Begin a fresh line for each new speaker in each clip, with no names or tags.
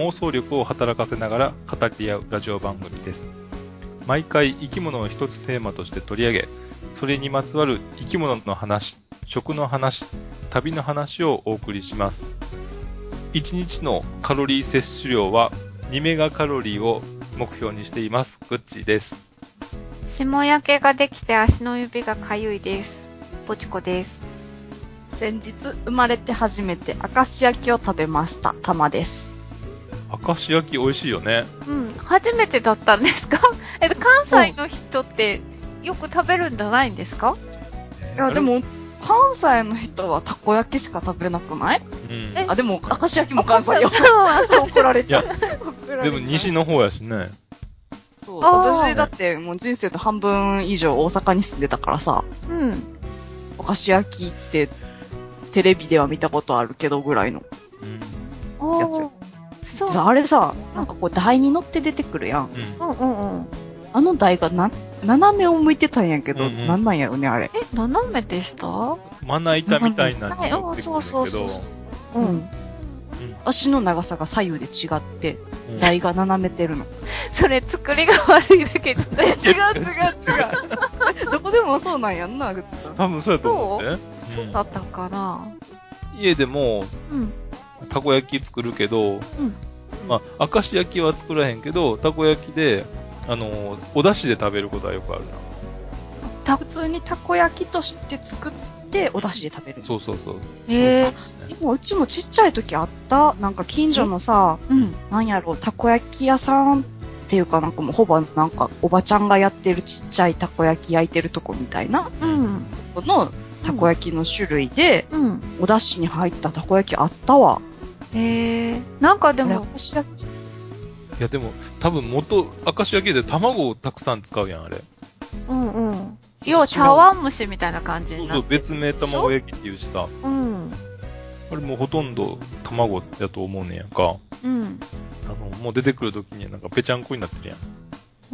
妄想力を働かせながら語り合うラジオ番組です毎回生き物を一つテーマとして取り上げそれにまつわる生き物の話食の話旅の話をお送りします1日のカロリー摂取量は2メガカロリーを目標にしています。グッチーです。
霜焼けができて足の指がかゆいです。ポチコです。
先日生まれて初めて明石焼きを食べましたたまです
明石焼き美味しいよね。
うん、初めてだったんですか？えっと、関西の人ってよく食べるんじゃないんですか？
いやで、も関西の人はたこ焼きしか食べなくない？
うん。
え？
あでも明石焼きも関西よ。
そう。
怒られちゃう。
い
怒られちゃう。
でも西の方やしね。
そう。私だってもう人生の半分以上大阪に住んでたからさ。
うん。
明石焼きってテレビでは見たことあるけどぐらいの
うん。
やつ
おー。そう。
さあれさなんかこう台に乗って出てくるやん。
うん。
うんうんうん。
あの台がな斜めを向いてたんやけど、
うんうん。
なんなんやろねあれ。
え、斜めでした？は
まな板みたいなの
い、うそうそ
るんだけど。
うそうそう。
ん。ん。足の長さが左右で違って
うん。
台が斜めてるの。
それ作りが悪いだけど。
え 違う違う違う。どこでもそうなんやんなぐつさん。
多分そうやと思うね。
そう？だったかな。
うん家でも、
うん。
たこ焼き作るけど、
うん。
まあ、明石焼きは作らへんけど、たこ焼きで、あの、お出汁で食べることはよくあるな。
た普通にたこ焼きとして作ってお出汁で食べる
そうそうそう。
ええ
でもうちもちっちゃい時あったなんか近所のさ
うん。
なんやろたこ焼き屋さんっていうかなんかもうほぼなんかおばちゃんがやってるちっちゃいたこ焼き焼いてるとこみたいな
うん。
このたこ焼きの種類で、
うん。
お出汁に入ったたこ焼きあったわ。
ええなんかでも、
いやでも、多分元、明石焼きで卵をたくさん使うやん、あれ。
うんうん。要は茶碗蒸しみたいな感じ
そうそう、
になってる
別名卵焼きっていうしさ。
うん。
あれもうほとんど卵やと思うねんやんか。
うん。
あの、もう出てくるときになんかぺちゃんこになってるやん。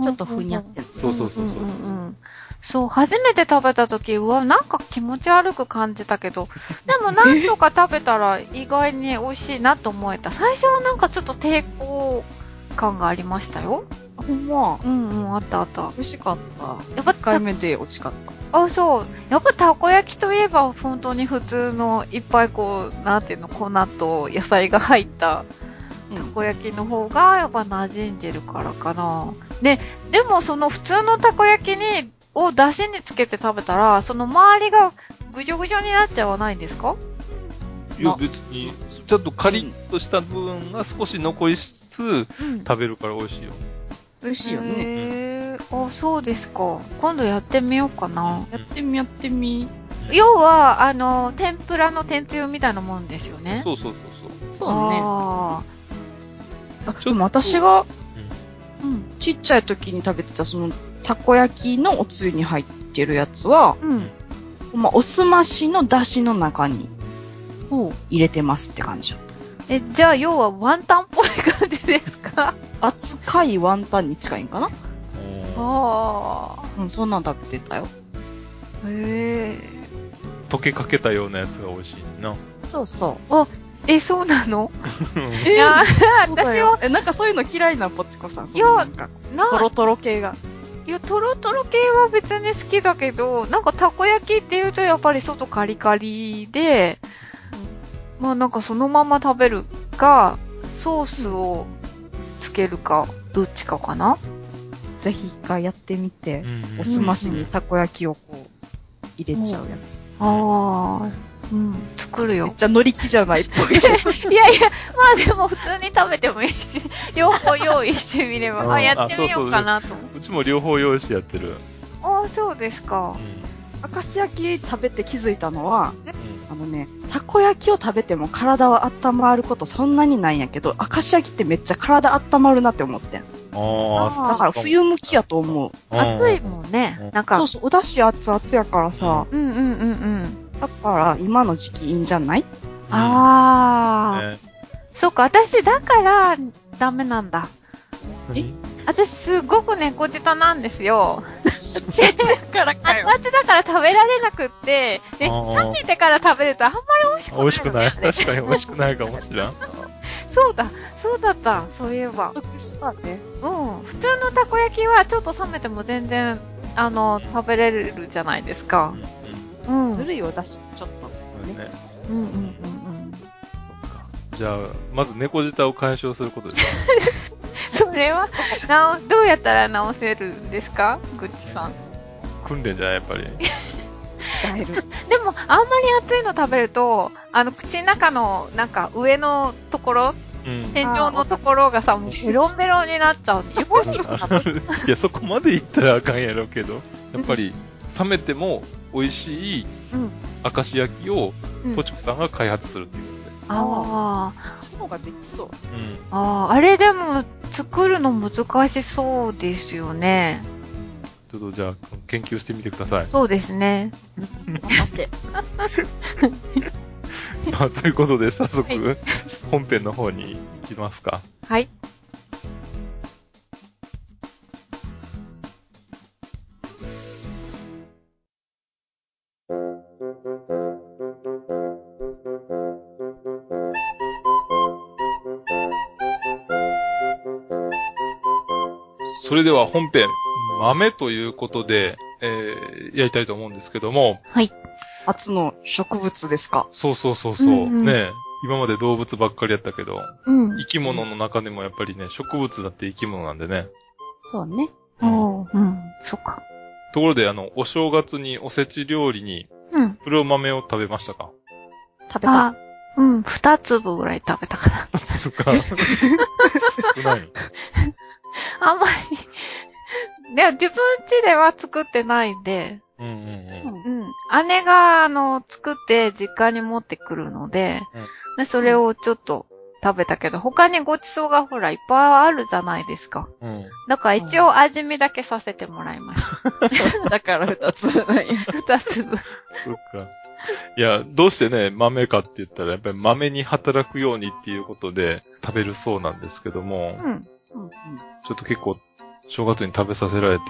ちょっとふにゃってる。
そうそうそうそう
うんうんうんそう、初めて食べた時うわ、なんか気持ち悪く感じたけど、でもなんとか食べたら意外に美味しいなと思えた。最初はなんかちょっと抵抗感がありましたよ。
あほんま。
うんうん、あったあった。
美味しかった。
やっぱ
1回目で美味しかった。
あ、そう。やっぱたこ焼きといえば本当に普通のいっぱいこう、なんていうの、粉と野菜が入ったたこ焼きの方がやっぱ馴染んでるからかな。で、でもその普通のたこ焼きに、を出汁につけて食べたら、その周りがぐじょぐじょになっちゃわないんですか？
いや
な
別に、ちょっとカリッとした部分が少し残りつつ
うん。
食べるから美味しいよ。
美味しいよね。
へー。あ、そうですか。今度やってみようかな。
やってみやってみ。
要は、あの、天ぷらの天つゆみたいなもんですよね。
そうそうそう
そうね。
あ
あでも私が
そう。うん。
ちっちゃい時に食べてたその、たこ焼きのおつゆに入ってるやつは、
うん。
まあ、おすましの出汁の中に。入れてますって感じ。
え、じゃあ、要はワンタンっぽい感じですか？
扱いワンタンに近いんかな？
おー
あ
うん、そんなん食べてたよ。
あ。へえ。
溶けかけたようなやつが美味しいな。
そうそう。
え、そうなの？
え
いや、私は、
よ。え、なんかそういうの嫌いな、ポチコさん？
いや
そのなんトロトロ系が。
いや、トロトロ系は別に好きだけど、なんかたこ焼きって言うとやっぱり外カリカリで、まあなんかそのまま食べるか、ソースをつけるか、どっちかかな？
ぜひ一回やってみて、
うん
おすましにたこ焼きをこう、入れちゃうや
ああ、うん、作る
つ。め
よ
っ。ちゃ乗り気じゃない？っぽい。
いやいや、まあでも普通に食べてもいいし、両方用意してみれば、
うん
あ、やってみようかなと思う。
うちも両方用意してやってる。
ああ、そうですか
う。ん。
明石焼き食べて気づいたのは、
うん
あのね、たこ焼きを食べても体は温まることそんなにないんやけど、明石焼きってめっちゃ体温まるなって思ってん。
ああ、
あ
だから冬向きやと思う。
暑いもんね
うん。
なんか
そう、そう、お出汁熱々やからさ、
うんうんうんうん。
だから今の時期いいんじゃない？
あー。
ね
そっか、私だからダメなんだ。
何？
私すごく猫舌なんですよ。
だからかよ。
熱々だから食べられなくって、で、
あー
冷めてから食べるとあんまり美味しくない、
美味しくない？確かに美味しくないかもしれん。
そうだ、そうだった、そういえば。
得したね。
うん。普通のたこ焼きはちょっと冷めても全然、あの、食べれるじゃないですか
う。ん
うん。うん
ぬるいお出汁、ちょっと。
うん。ね。
うんうんうん。
そっかじゃあ、まず猫舌を解消することですね。
それは、なお、どうやったら直せるんですか？グッチさん。
訓練じゃない、やっぱり。
使える。
でも、あんまり熱いの食べると、あの、口の中の、なんか、上のところ、
うん。
天井のところがさ、もうベロンベロンになっちゃう。よし
いや、そこまで言ったらあかんやろうけど、やっぱり、冷めても美味しい
うん。
明石焼きを、
うん
ポチコさんが開発するっていうこ
あ
そういうのができそう。
とで。うん。
あ、ああ、あれでも、作るの難しそうですよね。
ちょっとじゃあ、研究してみてください。
そうですね。
頑張って。
まあ、ということで、早速、
は
本編の方に行きますか。
はい。
れでは本編、豆ということで、えー、やりたいと思うんですけども、
はい。
初の植物ですか？
そうそうそうそう、
うんうん
ねえ今まで動物ばっかりやったけど、
うん。
生き物の中でもやっぱりね、植物だって生き物なんでね。
そうね。
おーうん。そっか。
ところで、あの、お正月におせち料理に
うん。
黒豆を食べましたか？
食べた。
あ、うん。二粒ぐらい食べたかな。
とか、少ないの
あんまり。でも自分家では作ってないんで、
うんうんうん。
うん
うん。姉が、あの、作って実家に持ってくるので、
うん
でそれをちょっと食べたけど、他にごちそうがほらいっぱいあるじゃないですか。
うん。
だから一応味見だけさせてもらいました。
だから二つ。
二粒。
そっか。いや、どうしてね、豆かって言ったら、やっぱり豆に働くようにっていうことで食べるそうなんですけども、
うん。
うんうん。
ちょっと結構、正月に食べさせられて、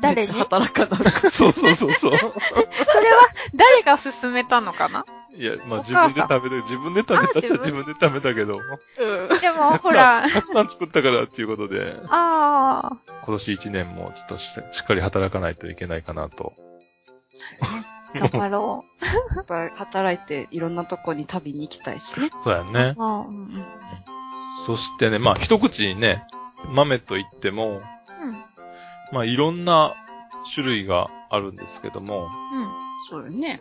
誰に？
めっちゃ働かなる。
そうそうそうそう。
それは誰が勧めたのかな？い
や、まあ
お
自分で食べて、自分で食べたっちゃ
あ
自分で食べたけど、
うん。
でも、ほら、
たくさん作ったからっていうことで、
ああ、
今年一年もちょっとししっかり働かないといけないかなと。
頑張ろ
やっぱり働いていろんなとこに旅に行きたいしね。
う。
そうやね。
あーうんうん
そしてね、まあ一口にね、豆と言っても、
うん。
まあいろんな種類があるんですけども、
そうよね。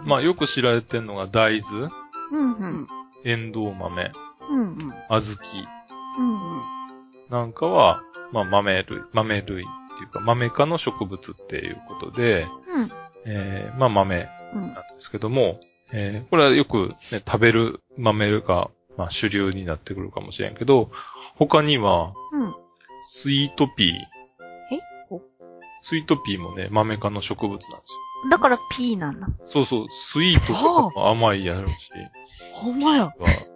うん、まあよく知られてるのが大豆、
うん。うん。うん。
エンドウ豆、
うん。
うん。
うん。
小豆
うん。
うん。
なんかは、まあ豆類、豆類っていうか豆科の植物っていうことで、
うん。
えー、まあ豆
うん。
なんですけども、えー、これはよく、ね、食べる豆が、まあ主流になってくるかもしれんけど、他には、
うん。
スイートピー。
え？
お
スイートピーもね、豆科の植物なんですよ。
だから P なんだ。
そうそう、スイートとかも甘いやろうし。
ほんまや。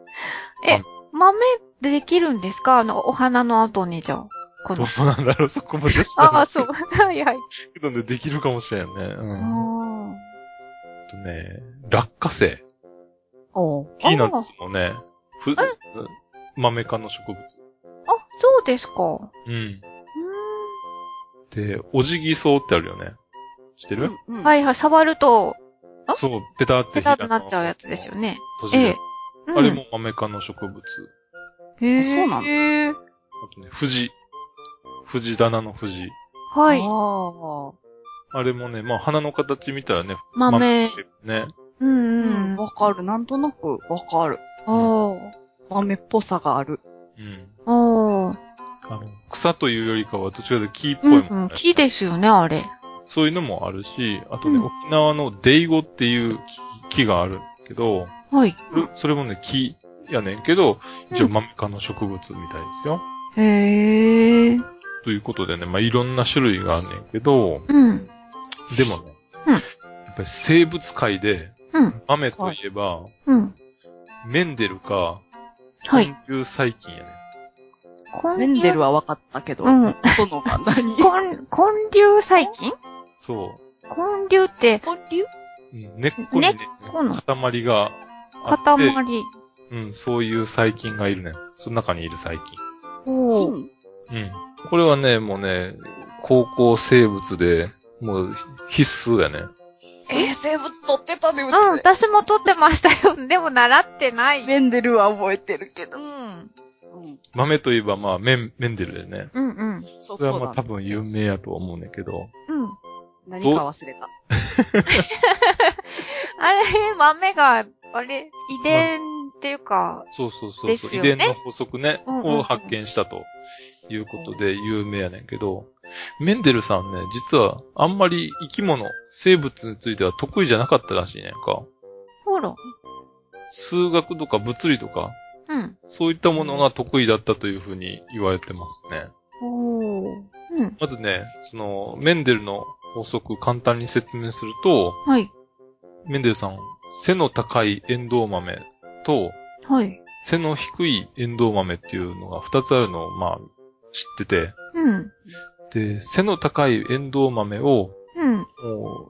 え、豆でできるんですか？あの、お花の後にじゃあ。こ
ど
の。
うなんだろう、そこまで知らない
ああ、そう。はいはい。
けどね、できるかもしれんよね。うん。あ
あ
とね、落花生。
おう。
ピーナッツもね、ふ、豆科の植物。
あ、そうですか。う
うん。
ー
で、おじぎそうってあるよね。知ってる、
うん
んはいはい。触ると、あ？
そう、ペタって
ペタッとなっちゃうやつですよね。
閉じる
ええ。うん
あれ。も豆科の植物。
へえ。
あそうなの？
へえ。
あとね、藤。藤棚の藤。
はい。
あ
あれもね、まあ花の形見たらね、
豆。
ってね。
うん
あ。
う
うん
ん。。
わかる。なんとなくわかる。
あ
豆っぽさがある。
うん。
あ。ああ。
あの、草というよりかはどちらかというと木っぽいもんね。
うんうん。木ですよね、あれ。
そういうのもあるし、あとね、
うん
沖縄のデイゴっていう木木があるけど、
はい。
それもね、木やねんけど、一応
うん
マメ科の植物みたいですよ。
へえ。
ということでね、まあ、いろんな種類があんねんけど、
うん。
でもね、
うん
やっぱり生物界で、
うん。
豆といえば、
うん。
メンデルか、
はい。
根粒細菌やね。
メンデルは分かったけど、
うん。
そのが何？
根、根粒細菌？
そ
根粒って、
根粒
う。うん根っこにね、
この
塊があって、
塊。
うん、そういう細菌がいるね。その中にいる細菌。
お
うん。これはね、もうね、高校生物で、もう必須やね。
え？ー、生物取ってたね、うち。
うん、私も取ってましたよ。でも習ってない。
メンデルは覚えてるけど。
うん。
うん。
豆といえばまあ、メン、メンデルでね。
うんうん。
そう
それは。まあ多分有名やと思うねんけど。
うん。
何か忘れた？
あれ、豆が、あれ、遺伝っていうか、
そうそうそうそう、
ですよね
遺伝の法則ね、
うんうんうん
を発見したということで有名やねんけど、メンデルさんね、実はあんまり生き物、生物については得意じゃなかったらしいねんか。
ほら。
数学とか物理とか、
うん。
そういったものが得意だったというふうに言われてますね。
おー。うん。
まずね、その、メンデルの法則簡単に説明すると、
はい。
メンデルさん、背の高いエンドウ豆と、
はい。
背の低いエンドウ豆っていうのが二つあるのを、まあ、知ってて、
うん。
で、背の高いエンドウ豆を、
うん。
も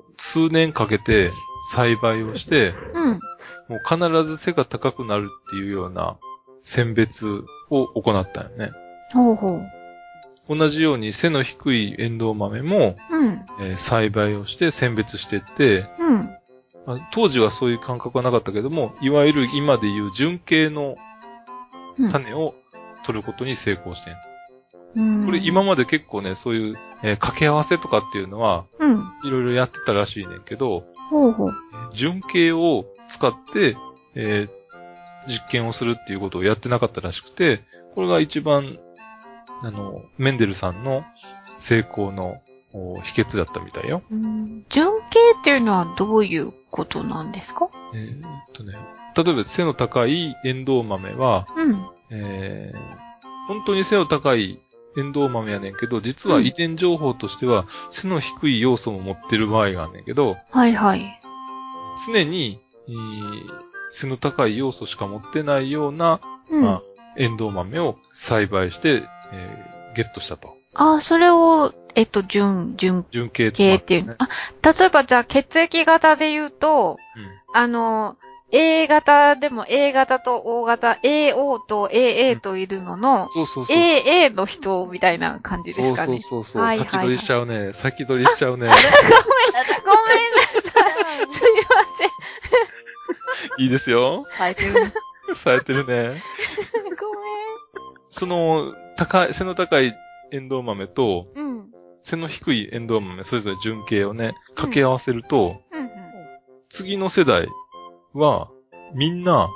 う、数年かけて栽培をして、
うん。
もう必ず背が高くなるっていうような選別を行ったよね。
ほうほう。
同じように背の低いエンドウ豆も、
うん。
えー栽培をして選別していって、
うん。
まあ当時はそういう感覚はなかったけども、いわゆる今でいう純系の
うん
種を取ることに成功してん
うん。
これ今まで結構ね、そういう、えー掛け合わせとかっていうのは、
うん。
いろいろやってたらしいねんけど、
ほうほう。
純系を使って、えー実験をするっていうことをやってなかったらしくて、これが一番、あの、メンデルさんの成功のお秘訣だったみたいよ。
うん純系っていうのはどういうことなんですか？
えーっとね、例えば背の高いエンドウ豆は、
うん。
えー本当に背の高いエンドウ豆やねんけど、実は遺伝情報としては背の低い要素も持ってる場合があんねんけど、
はいはい。
常に、えー背の高い要素しか持ってないような、
うん。
まあ、エンドウ豆を栽培して、えーゲットしたと。
あ、それを、えっと、純、純
純系
系っていう。
ね。
あ、例えばじゃあ血液型で言うと、あの、A 型でも A 型と O 型、AO と AA といるのの、
そうそうそう。
AA の人みたいな感じですかね。
そうそうそうそう、
はいはいはい
先取りしちゃうね。先取りしちゃうね。
ごめんなさい。すいません。
いいですよ。
冴えてる。
されてるね。
ご
その、高い、背の高いエンドウ豆と、
めん。うん。
背の低いエンドウ豆、それぞれ純系をね、掛け合わせると、
うん。うん。
次の世代は、みんな、
うん。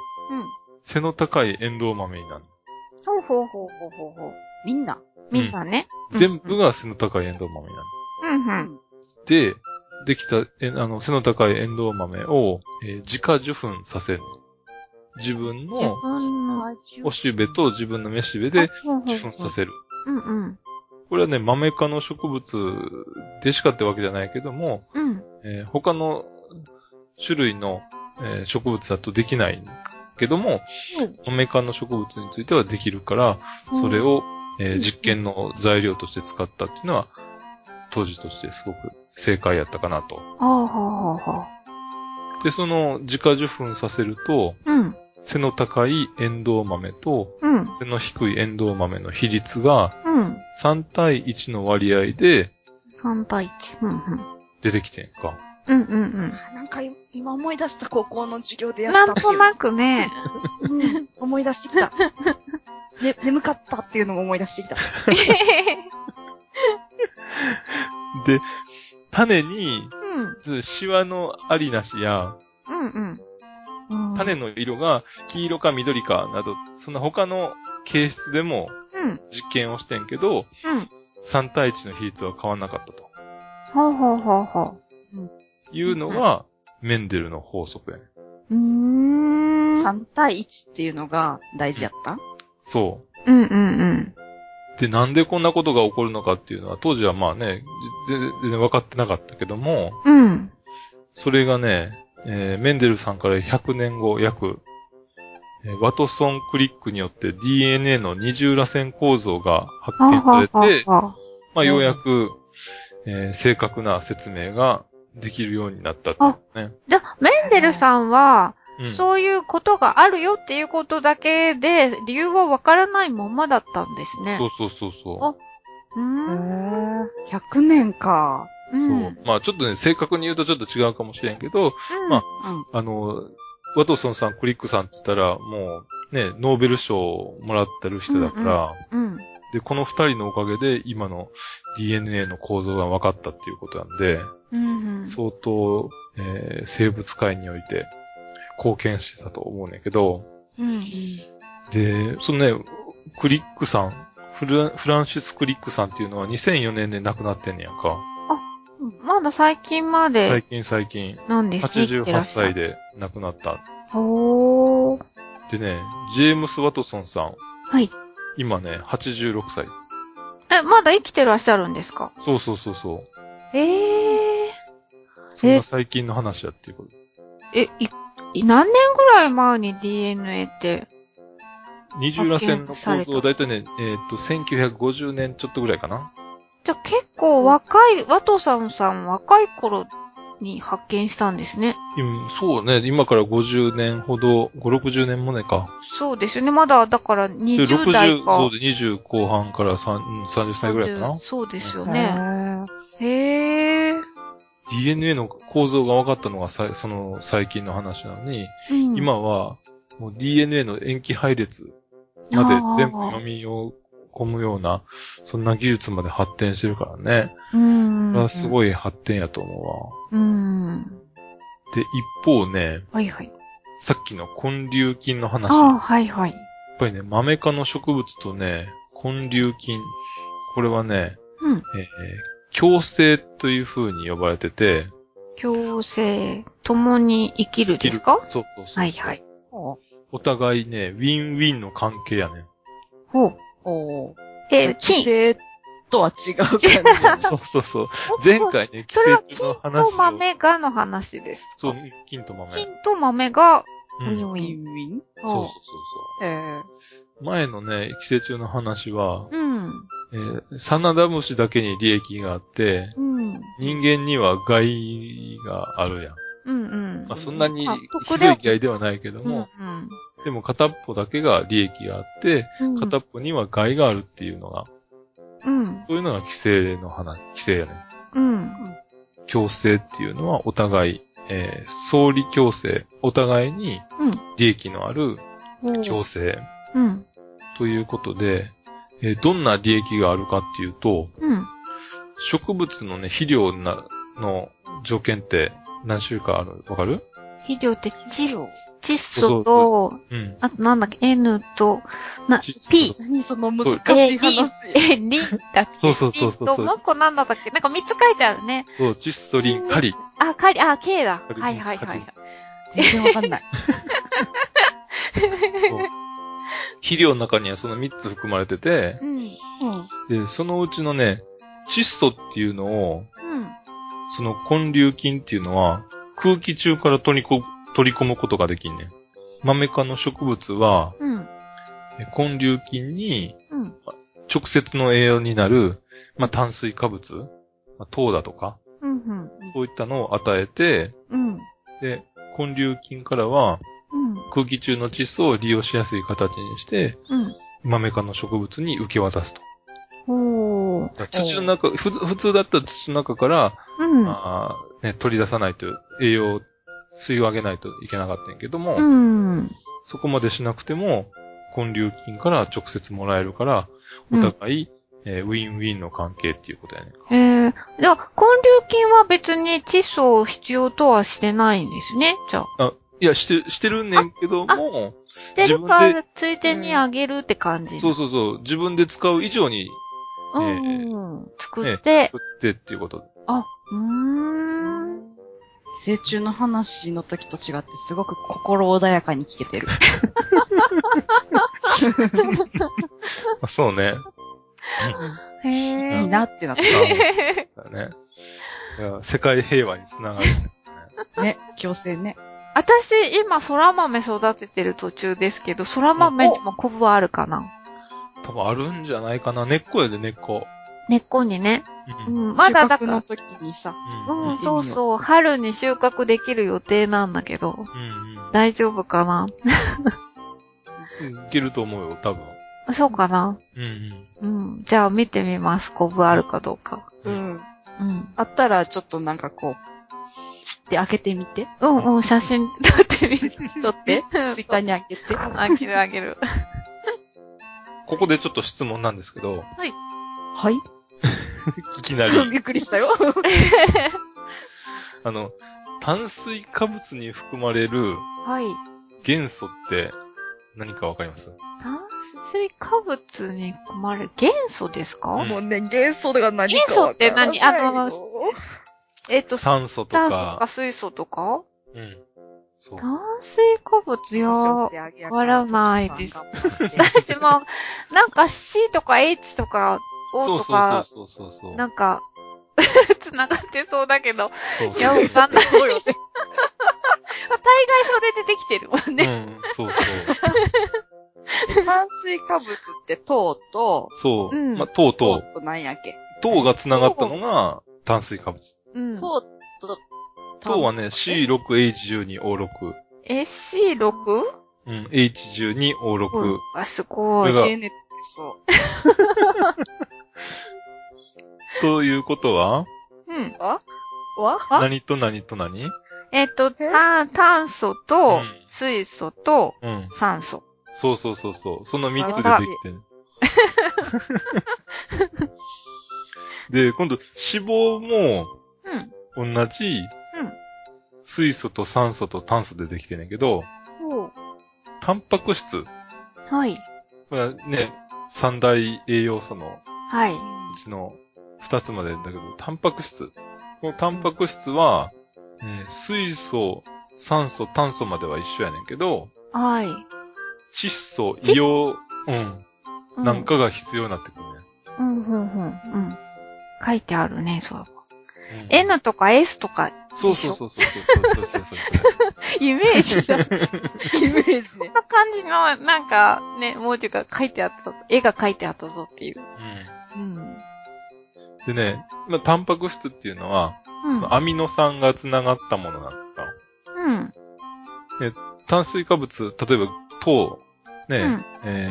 背の高いエンドウ豆になる。
ほうほうほうほうほうほう。
みんな。
みんなね。
全部が背の高いエンドウ豆になる。
うんうん。
で、できた、えあの、背の高いエンドウ豆を、えー自家受粉させる。自分
自
の
分の。
おしべと自分のめしべで
ほうほう
受
ほう
粉させる。
うんうん。
これはね、豆科の植物でしかってわけじゃないけども、
うん。
えー他の種類の、えー植物だとできないけども、豆科の植物についてはできるから、それを、えー
うん
実験の材料として使ったっていうのは、当時としてすごく正解やったかなと。
はあはあはあは
で、その自家受粉させると、
あ。うん。
背の高いエンドウ豆と
うん。
背の低いエンドウ豆の比率が
うん。
3対1の割合で
3対1。うんうん。
出てきてんか。
うんうん
なんか今思い出した高校の授業で
うん。
やったっていう。
なんとなくね。
うん、思い出してきた。ね、眠かったっていうのも思い出してきた。
で、種に、
うん。
シワのありなしや、
うんうん。
うん
種の色が黄色か緑かなど、そんな他の形質でも
うん。
実験をしてんけど、
うん。
3対1の比率は変わんなかったと。
ほうほうほうほ
いうのが、メンデルの法則やね。
う。うーん。
3対1っていうのが大事やった？
そ
うんうんうん。
う。で、なんでこんなことが起こるのかっていうのは、当時はまあね、ぜ全然分かってなかったけども、
うん。
それがね、えーメンデルさんから100年後、約、えーワトソンクリックによって DNA の二重螺旋構造が発見されて、
は
まあ、ようやく、えー正確な説明ができるようになったってね。
じゃあ、メンデルさんは、
うん
そういうことがあるよっていうことだけで、理由はわからないままだったんですね。
そうそうそうそう。
あう
へ
ん。
ー。100年か。
う。
そうんまあちょっとね、正確に言うとちょっと違うかもしれんけど、
うん
ま
うん。
あの、ワトソンさん、クリックさんって言ったら、もうね、ノーベル賞をもらってる人だから、
うん。
で、この二人のおかげで今の DNA の構造が分かったっていうことなんで、
うんうん。
相当、えー生物界において貢献してたと思うねんけど、
うん。
で、そのね、クリックさん、フラフランシス・クリックさんっていうのは2004年で亡くなってんねやんか。
まだ最近ま
最
で
近最近、
なんですね、生きてら
88
っしゃる。
歳で亡くなった。
ほー。
でね、ジェームス・ワトソンさん、
はい。
今ね、86歳。
え、まだ生きてらっしゃるんですか？
そうそうそうそう。
ええ
そんな最近の話やっていうこと。
ー。え、い、い何年ぐらい前に DNA って、
二重らせんの
発見された？
構造はだいたいね、えっ、と、1950年ちょっとぐらいかな。
じゃあ結構若い、ワトさんさん若い頃に発見したんですね。
うんそうね、今から50年ほど、5、60年もねか。
そうですよね。まだ、だから
で、
20代
60、
か。
そうで、20後半から3、うん30歳ぐらいかな
30。そうですよ
へ
ね。
ー
へえ。
DNA の構造が分かったのがさいその最近の話なのに、
うん、
今は、もう DNA の塩基配列まで全部読み込むような、そんな技術まで発展してるからね。
うん。
これはすごい発展やと思うわ。
うん。
で、一方ね、
はいはい。
さっきの根粒菌の話。
ああ、
やっ
はいはい。
ぱりね、マメ科の植物とね、根粒菌。これはね、
うん。
えー共生という風に呼ばれてて、
共生、共に生きるですか？
そうそうそう。
はいはい。
ほ
お互いね、ウィンウィンの関係やねん。
ほう。
う。ほう。
え、
規
金。
制とは違う感じ。
そうそうそう。前回ね、
それは
季節の
金
話を。
と豆がの話ですか？
そう、金と豆。
金と豆が
うん
ウィンウ
ウィ
ィン。
ンウィン？
そうそうそう
えー
そう。前のね、寄生虫の話は、
うん。
えーサナダムシだけに利益があって、
うん。
人間には害があるやん。
うんうん。
まあ、そんなに
あ
ひどい害ではないけど
うん
も、でも片っぽだけが利益があって、
うん。
片っぽには害があるっていうのが、
うん。
そういうのが規制の話、規制やね。
うん。
共生っていうのはお互い、えー相利共生、お互いに
うん
利益のある
うん。
共生
うん。
ということで、えーどんな利益があるかっていうと、
うん。
植物のね、肥料なの条件って何種類かある？わかる？
肥料って窒
料
窒素と、
うん。
あとなんだっけ、N と、な、P。
何その難しい話。
え、リンだっけ？
そうそうそうそう
もう一個なんだったっけ？なんか三つ書いてあるね。
そう、窒素、リン、カリ。
あ、カリ、あ、K だ。はいはいはい。
全然わかんない。
肥料の中にはその3つ含まれてて、
うん。
うん。
で、そのうちのね、窒素っていうのを、
うん。
その根粒菌っていうのは、空気中から取りこ取り込むことができんねん。マメ科の植物は、
うん。
え根粒菌に
うん。
直接の栄養になる、まあ、炭水化物、まあ、糖だとか、
うん。うん。
そういったのを与えて、
うん。
で、根粒菌からは
うん。
空気中の窒素を利用しやすい形にして、
うん。
マメ科の植物に受け渡すと。土の中、ふ普通だったら土の中から、
うん。
あーね、取り出さないと、栄養を吸い上げないといけなかったんやけども、
うん。
そこまでしなくても、根粒菌から直接もらえるから、お
うん
互い、えーウィンウィンの関係っていうことやね。
えー、じゃあ、根粒菌は別に窒素を必要とはしてないんですね？じゃあ。
いや、して、してるねんけども、
してるから、ついでにあげるって感じ。
そうそうそう、自分で使う以上に
うんうん。作って、
作ってっていうこと。
うーん。
寄生虫の話の時と違ってすごく心穏やかに聞けてる。
あそうね。
へえ。
いいなってなっ
だね。いや世界平和につながる、ね。
た。ね、強制ね。
私、今、空豆育ててる途中ですけど、空豆にもコブはあるかな？
多分あるんじゃないかな。根っこやで、根っこ。
根っこにね。
う。
うんん、まだだから
収穫の、時にさ、
うん。
うん、そうそう、春に収穫できる予定なんだけど、
うん。
大丈夫かな？
うん。いけると思うよ、多分。
そうかな？
うん
うん。じゃあ見てみます。コブあるかどうか。
う。
うんん。
うん。
あったらちょっとなんかこう、切って開けてみて。
うんうん、写真撮ってみる。
撮って、ツイッターにあげて。
あげるあげる。
ここでちょっと質問なんですけど、
はい
い きなり、
びっくりしたよ。
あの、炭水化物に含まれる
はい。
元素って何かわかります？
炭水化物に含まれる元素ですか、
うん。
もうね、元素が何
元素って何？あのえっと、
酸素と
炭素と
か
か、水素とか？
うん。そう。
炭水化物いやー、わからないです。私も、なんか C とか H とか
そ
O
うそう
とか、
そうそうそうそう。
なんか、繋がってそうだけど、
そう
いや、わかんない。大概それでできてるもんね。
うん、そうそう。
炭水化物って糖と、
そう。
うん
まあ、糖
糖
と、
と何やっけ？
糖が繋がったのが炭水化物。
うん。
糖と、
糖はね、C6H12O6。
SC6?
うん、H12O6。
あ、すごい。
これが
知恵熱ってそう。
ということは、
うん。
わ
あ
何と何と何？
えっと、炭炭素と
うん、
水素と、
うん。
酸素。
そうそうそうそう。その3つでできてる。で、今度、脂肪も
うん。
同じ、水素と酸素と炭素でできてんねんけど、
おう
タンパク質。
はい。
これはね、三大栄養素の
はい。
うちの二つまでだけど、タンパク質。このタンパク質は、水素、酸素、炭素までは一緒やねんけど、
はい。
窒素、硫黄、うん。なんかが必要になってくるね。
うん、ふん、ふん、うん。書いてあるね、そう。
うん、
N とか S とか。
そうそうそうそうそうそう
イメージだ。
イメージね。
そんな感じの、なんか、ね、もうというか書いてあったぞ。絵が書いてあったぞっていう。
うん。でね、まあ、タンパク質っていうのは、
うん
そのアミノ酸が繋がったものなんだ。
うん。
炭水化物、例えば糖、ね、
うん
え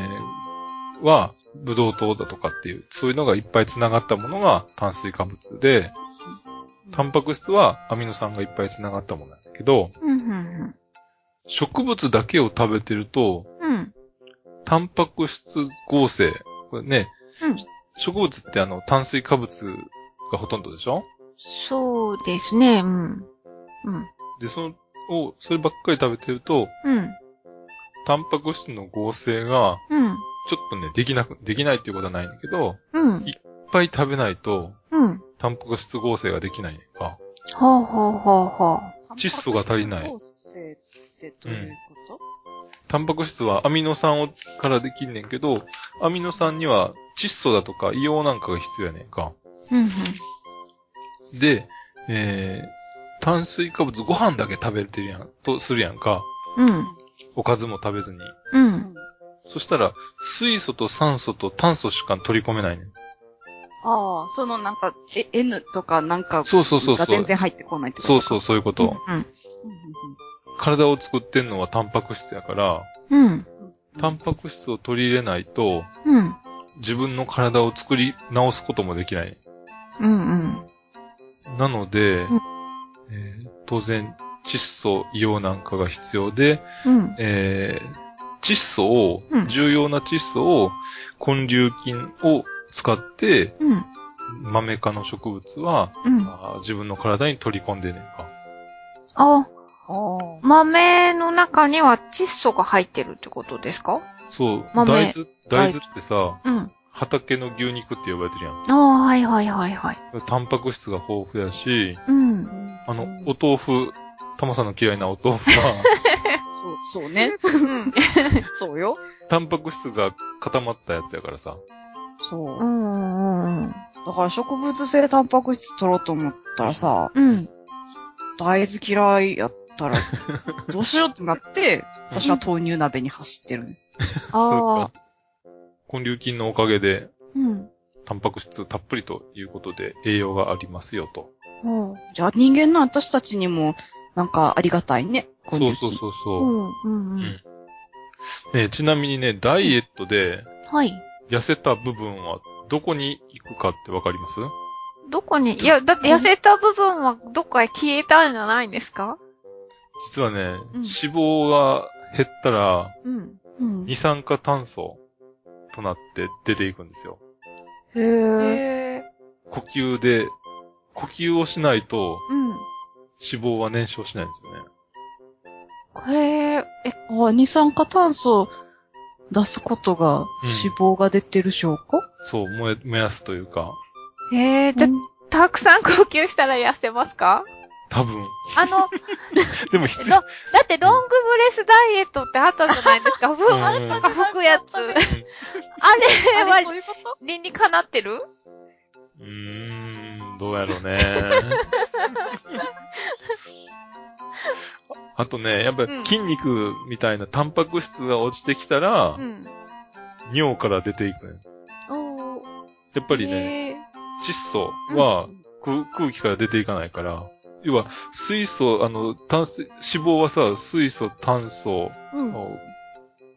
ーは、ブドウ糖だとかっていう、そういうのがいっぱい繋がったものが炭水化物で、タンパク質はアミノ酸がいっぱい繋がったものなんだけど、
うん、うん、
植物だけを食べてると、
うん。うん。
タンパク質合成、これね、
うん
植物ってあの、炭水化物がほとんどでしょ？
そうですね、うん。うん。
で、その、を、そればっかり食べてると、
うん。
タンパク質の合成が、
うん。
ちょっとね、できなく、できないっていうことはないんだけど、
うん。
いっぱい食べないと、
うん。
タンパク質合成ができないのか。
ほうほうほうほ
窒素が足りない
構成ってどういうこ
タンパク質はアミノ酸をからできんねんけど、アミノ酸には窒素だとか硫黄なんかが必要やねんか。
う。うん。
で、えー、炭水化物ご飯だけ食べてるやん、とするやんか。
うん。
おかずも食べずに。
うん。
と
そしたら、水素と酸素と炭素しか取り込めないねん。
ああ、そのなんか、え、N とかなんか
そうそうそうそう
が全。然入ってこないってこと
そうそう、そういうこと。
うん。
うんうん
体を作ってんのはタンパク質やから、
うん。
うん
タンパク質を取り入れないと、
うん。
自分の体を作り直すこともできない。
うん。うん。
なので、
うん
えー当然、窒素、硫黄なんかが必要で、
うん。
えー窒素を、
うん
重要な窒素を、根粒菌を使って、
うん。
豆科の植物は、
うん。
自分の体に取り込んでんねんか。
あ、
あ
豆の中には窒素が入ってるってことですか？
そう、
豆
大豆、大豆ってさ、
うん。
畑の牛肉って呼ばれてるやん。
ああ、はいはいはいはい。
タンパク質が豊富やし、
うん。
あの、お豆腐、タマさんの嫌いなお豆腐は、
そう、そうね。
うん。
そうよ。
タンパク質が固まったやつやからさ。
そう
う。んうんうん。
だから植物性タンパク質取ろうと思ったらさ、
うん。
大豆嫌いやったら、どうしようってなって、私は豆乳鍋に走ってるね。
ああ。
そうか。根粒菌のおかげで、
うん。
タンパク質たっぷりということで栄養がありますよと。
ほ
じゃあ人間の私たちにも、なんかありがたいね。
そう
根粒菌
そうそう
う。
そうう。
んうんうん。
ねちなみにね、ダイエットで
はい。
痩せた部分はどこに行くかってわかります？
どこに、いや、だって痩せた部分はどっかへ消えたんじゃないんですか？
実はね、
うん
脂肪が減ったら、
うん。
うん。
二酸化炭素となって出ていくんですよ。
へえ。
呼吸で、呼吸をしないと
うん。
脂肪は燃焼しないんですよね。
へえ。え、
あ、二酸化炭素出すことが脂肪が出てる証拠、
そう、燃え、燃やすというか、
へえ、じゃ、たくさん呼吸したら痩せますか？
多分。
あの、
でも必
だだってロングブレスダイエットってあったじゃないですか。ふわっとか吹くやつ。あれは
あれそういうこと？
理にかなってる？
うーん、どうやろうね。あとね、やっぱり
うん
筋肉みたいなタンパク質が落ちてきたら、
うん。
尿から出ていくね。
おー。
やっぱりね、窒素は空空気から出ていかないから、要は水素、あの、炭水、脂肪はさ、水素、炭素、
うん。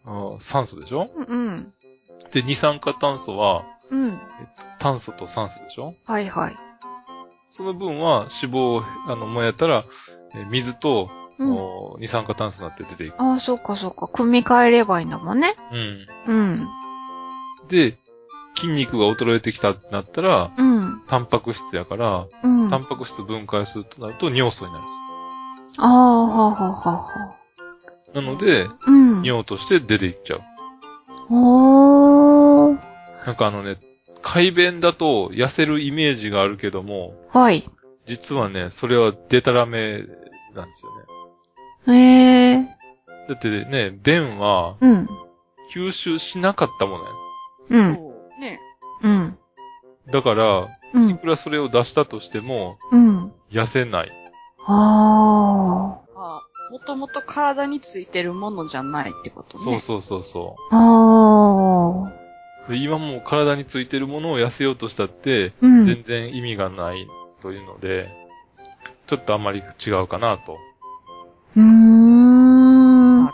あ酸素でしょ？
うん。
で、二酸化炭素は、
うん。
炭素と酸素でしょ？
はいはい。
その分は脂肪を、あの、燃やったら、え水と、
うん。
お二酸化炭素になって出ていく。
ああ、そうかそうか。組み替えればいいんだもんね。
うん。
うん。
で、筋肉が衰えてきたってなったら、
うん。
タンパク質やから、
うん。あ
タンパク質分解するとなると尿素になるんで
あ、はははは。
す。なので、
うん。
尿として出ていっちゃう。
おー。
なんかあのね、改便だと痩せるイメージがあるけども、
はい。
実はね、それはデタラメなんですよね。
へえ。
だってね、便は
うん。
吸収しなかったものや。
うん。
そう。ね。
うん。
だから、い
うん。
くらそれを出したとしても、
うん。
痩せない。
あ
あもともと体についてるものじゃないってことね。
そうそうそうそ
あ。ああ。
今もう体についてるものを痩せようとしたって、
うん。
全然意味がないというので、ちょっとあまり違うかなと。
うーん。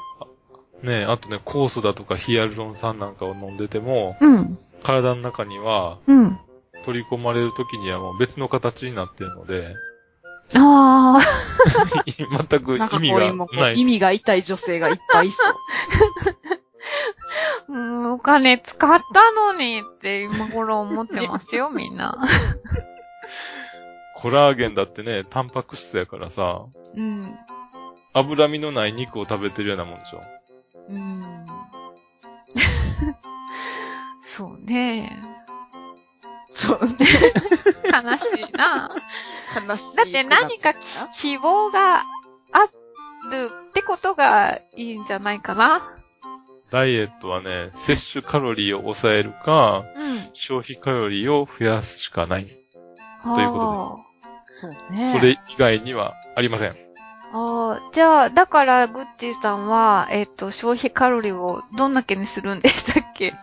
ねあとね、酵素だとかヒアルロン酸なんかを飲んでても、
うん。
体の中には
うん。
取り込まれる時にはもう別の形になってるので、
ああ。
全く
なんか
意味がない。
意味が痛い女性がいっぱいいそう。
うん、お金使ったのにって今頃思ってますよ、みんな。
コラーゲンだってね、タンパク質やからさ、
うん。
脂身のない肉を食べてるようなもんでしょ。
うん。そうね。
そうね。
悲しいな。
悲しい。
だって何か希望があるってことがいいんじゃないかな。
ダイエットはね、摂取カロリーを抑えるか、
うん。
消費カロリーを増やすしかない。
と
いうこ
そうね。
それ以外にはありません。
ああ、じゃあ、だから、グッチーさんは、えっ、と、消費カロリーをどんだけにするんでしたっけ？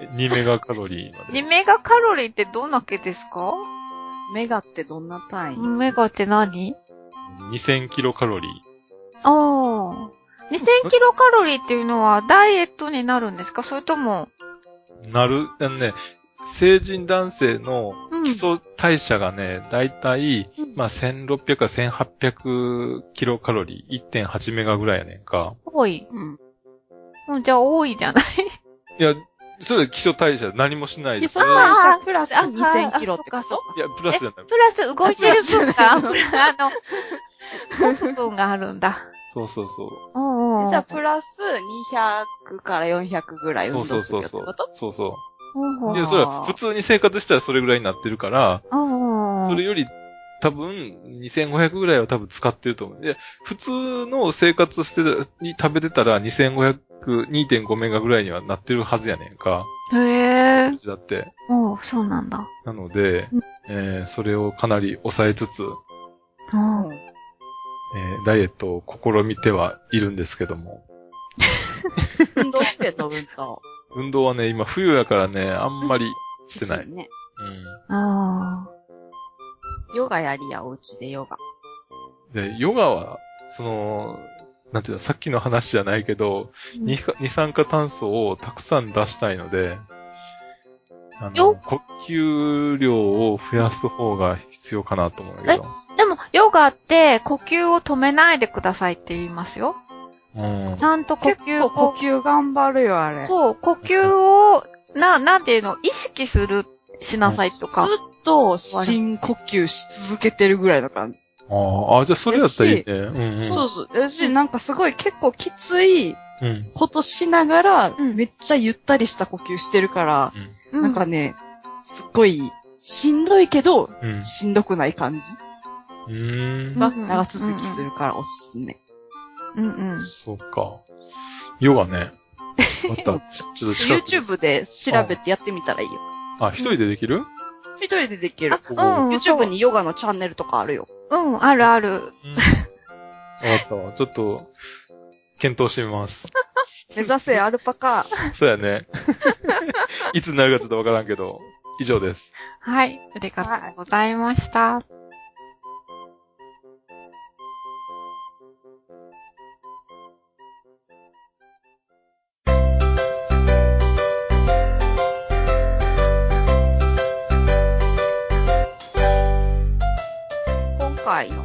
2メガカロリーまで。
?2 メガカロリーってどんだけですか？
メガってどんな単位、
メガって何
？2000キロカロリー。
ああ。2000キロカロリーっていうのはダイエットになるんですか？それとも、
なる、あのね、成人男性の
うん
基礎代謝がね、だいたい、
うん
まあ、1600から1800キロカロリー、1.8メガぐらいやねんか。
多い。
うん。
うんじゃあ多いじゃない
いや、それ基礎代謝何もしないで
基礎代謝プラス
あ
2000キロって
あそっ
いや、プラスじゃない。
プラス動いてる分が、あ
プラ
の、部分があるんだ。
そうそうそう。
おうおう
じゃあ、プラス200から400ぐらい
そう
運動す
そうそうそう
るよってこと。
そうそ
ほうほう。
で、それは普通に生活したらそれぐらいになってるから、
ああ。
それより多分2500ぐらいは多分使ってると思う。で、普通の生活してたに食べてたら2500、2.5メガぐらいにはなってるはずやねんか。
へえ。
だって。
おう、そうなんだ。
なので
うん、
えーそれをかなり抑えつつ、
あ
うん
えーダイエットを試みてはいるんですけども。
運動してんの、運動。
運動はね、今冬やからね、あんまりしてない。うん。
ね。
あ。あ
ヨガやりや、おうちでヨガ。
で、ヨガは、その、なんていうの、さっきの話じゃないけど、二酸化炭素をたくさん出したいので、あの、
よ
呼吸量を増やす方が必要かなと思うんだけど。
あ。でも、ヨガって呼吸を止めないでくださいって言いますよ。
うん
ち。ゃんと呼
結
吸
構呼
を、
吸頑張るよ、あれ。ずっ
そう、呼吸を、な、なんていうの、意識する、しなさいとか。
と深呼吸し続けてるぐらいの感じ。
あーあ、じゃあそれやったらいいね。うんうん。
そうそう。私、なんかすごい結構きつい
うん。
ことしながら、
ん
めっちゃゆったりした呼吸してるから、
う
なんか、ね、すっごい、しんどいけど、
うん。
しんどくない感じ
うーん。
が
うん
長続きするからおすすめ。
うんうん。
そうか。ヨガね。また、ちょっと
YouTube で調べてやってみたらいいよ。
あ、一人でできる？
一人でできる
あ。、うん。
YouTube にヨガのチャンネルとかあるよ。
そう。うん、あるある。
うん。わかったわ。ちょっと、検討してみます。
目指せアルパカ。
そうやね。いつになるかちょっとわからんけど、以上です。
はい。ありがとうございました。
回の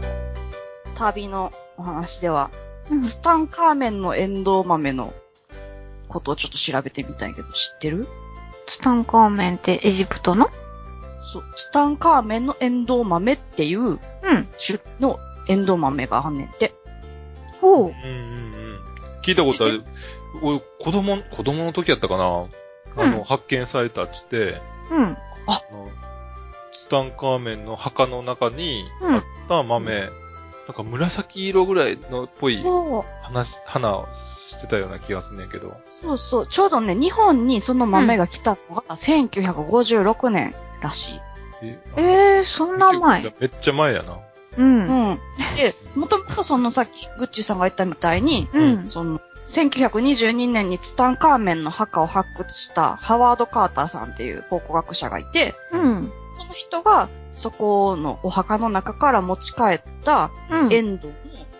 旅のお話では、
うん
ツタンカーメンのエンドウ豆のことをちょっと調べてみたんやけど、知ってる？
ツタンカーメンってエジプトの？
そう、ツタンカーメンのエンドウ豆っていう
うん。
種のエンドウ豆があんねんて。
ほう。
うんうんうん。聞いたことある。俺、子供、子供の時やったかなあの、
うん
発見されたって言って、
うん。
あタンカーメンの墓の中に
うん
あった豆、なんか紫色ぐらいのっぽい
そう。
花、花をしてたような気がすんねんけど。
そうそう。ちょうどね、日本にその豆が来たのが1956年らしい。
え
えー、そんな前？
めっちゃ前やな。
うん。
うん。で、もともとそのさっきグッチさんが言ったみたいに、
うん。
その、1922年にツタンカーメンの墓を発掘したハワード・カーターさんっていう考古学者がいて、
うん。
その人がそこのお墓の中から持ち帰った
うん。
エンドウの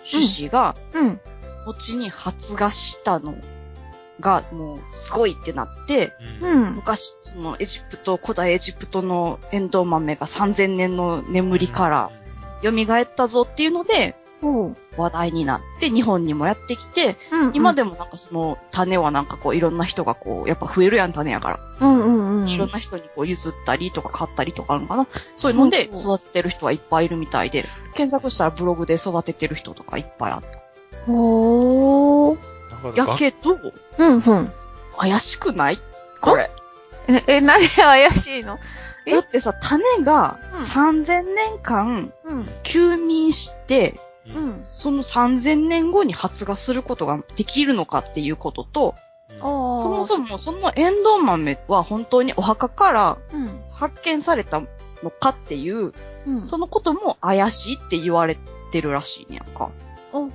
種子が
うん。
後に発芽したのがもうすごいってなって、
う。
うんん。
昔そのエジプト、古代エジプトのエンドウ豆が3000年の眠りから蘇ったぞっていうので。話題になって日本にもやってきて、
うん。
今でもなんかその種はなんかこういろんな人がこう、やっぱ増えるやん種やから。
うんうんうん。
いろんな人にこう譲ったりとか買ったりとかあるのかな。そういうので
うん
育ててる人はいっぱいいるみたいで、検索したらブログで育ててる人とかいっぱいあった。
ほー。
や
だから
けど、
うんうん。
怪しくない？これ。
え、え、何怪しいの？え？
だってさ、種が
うん
3000年間
うん。
休眠して、
う。
うんん。
その3000年後に発芽することができるのかっていうことと、
ああ。
そもそもそのエンドウ豆は本当にお墓から
うん。
発見されたのかっていう、
うん。
そのことも怪しいって言われてるらしいねやんか。
お、
うん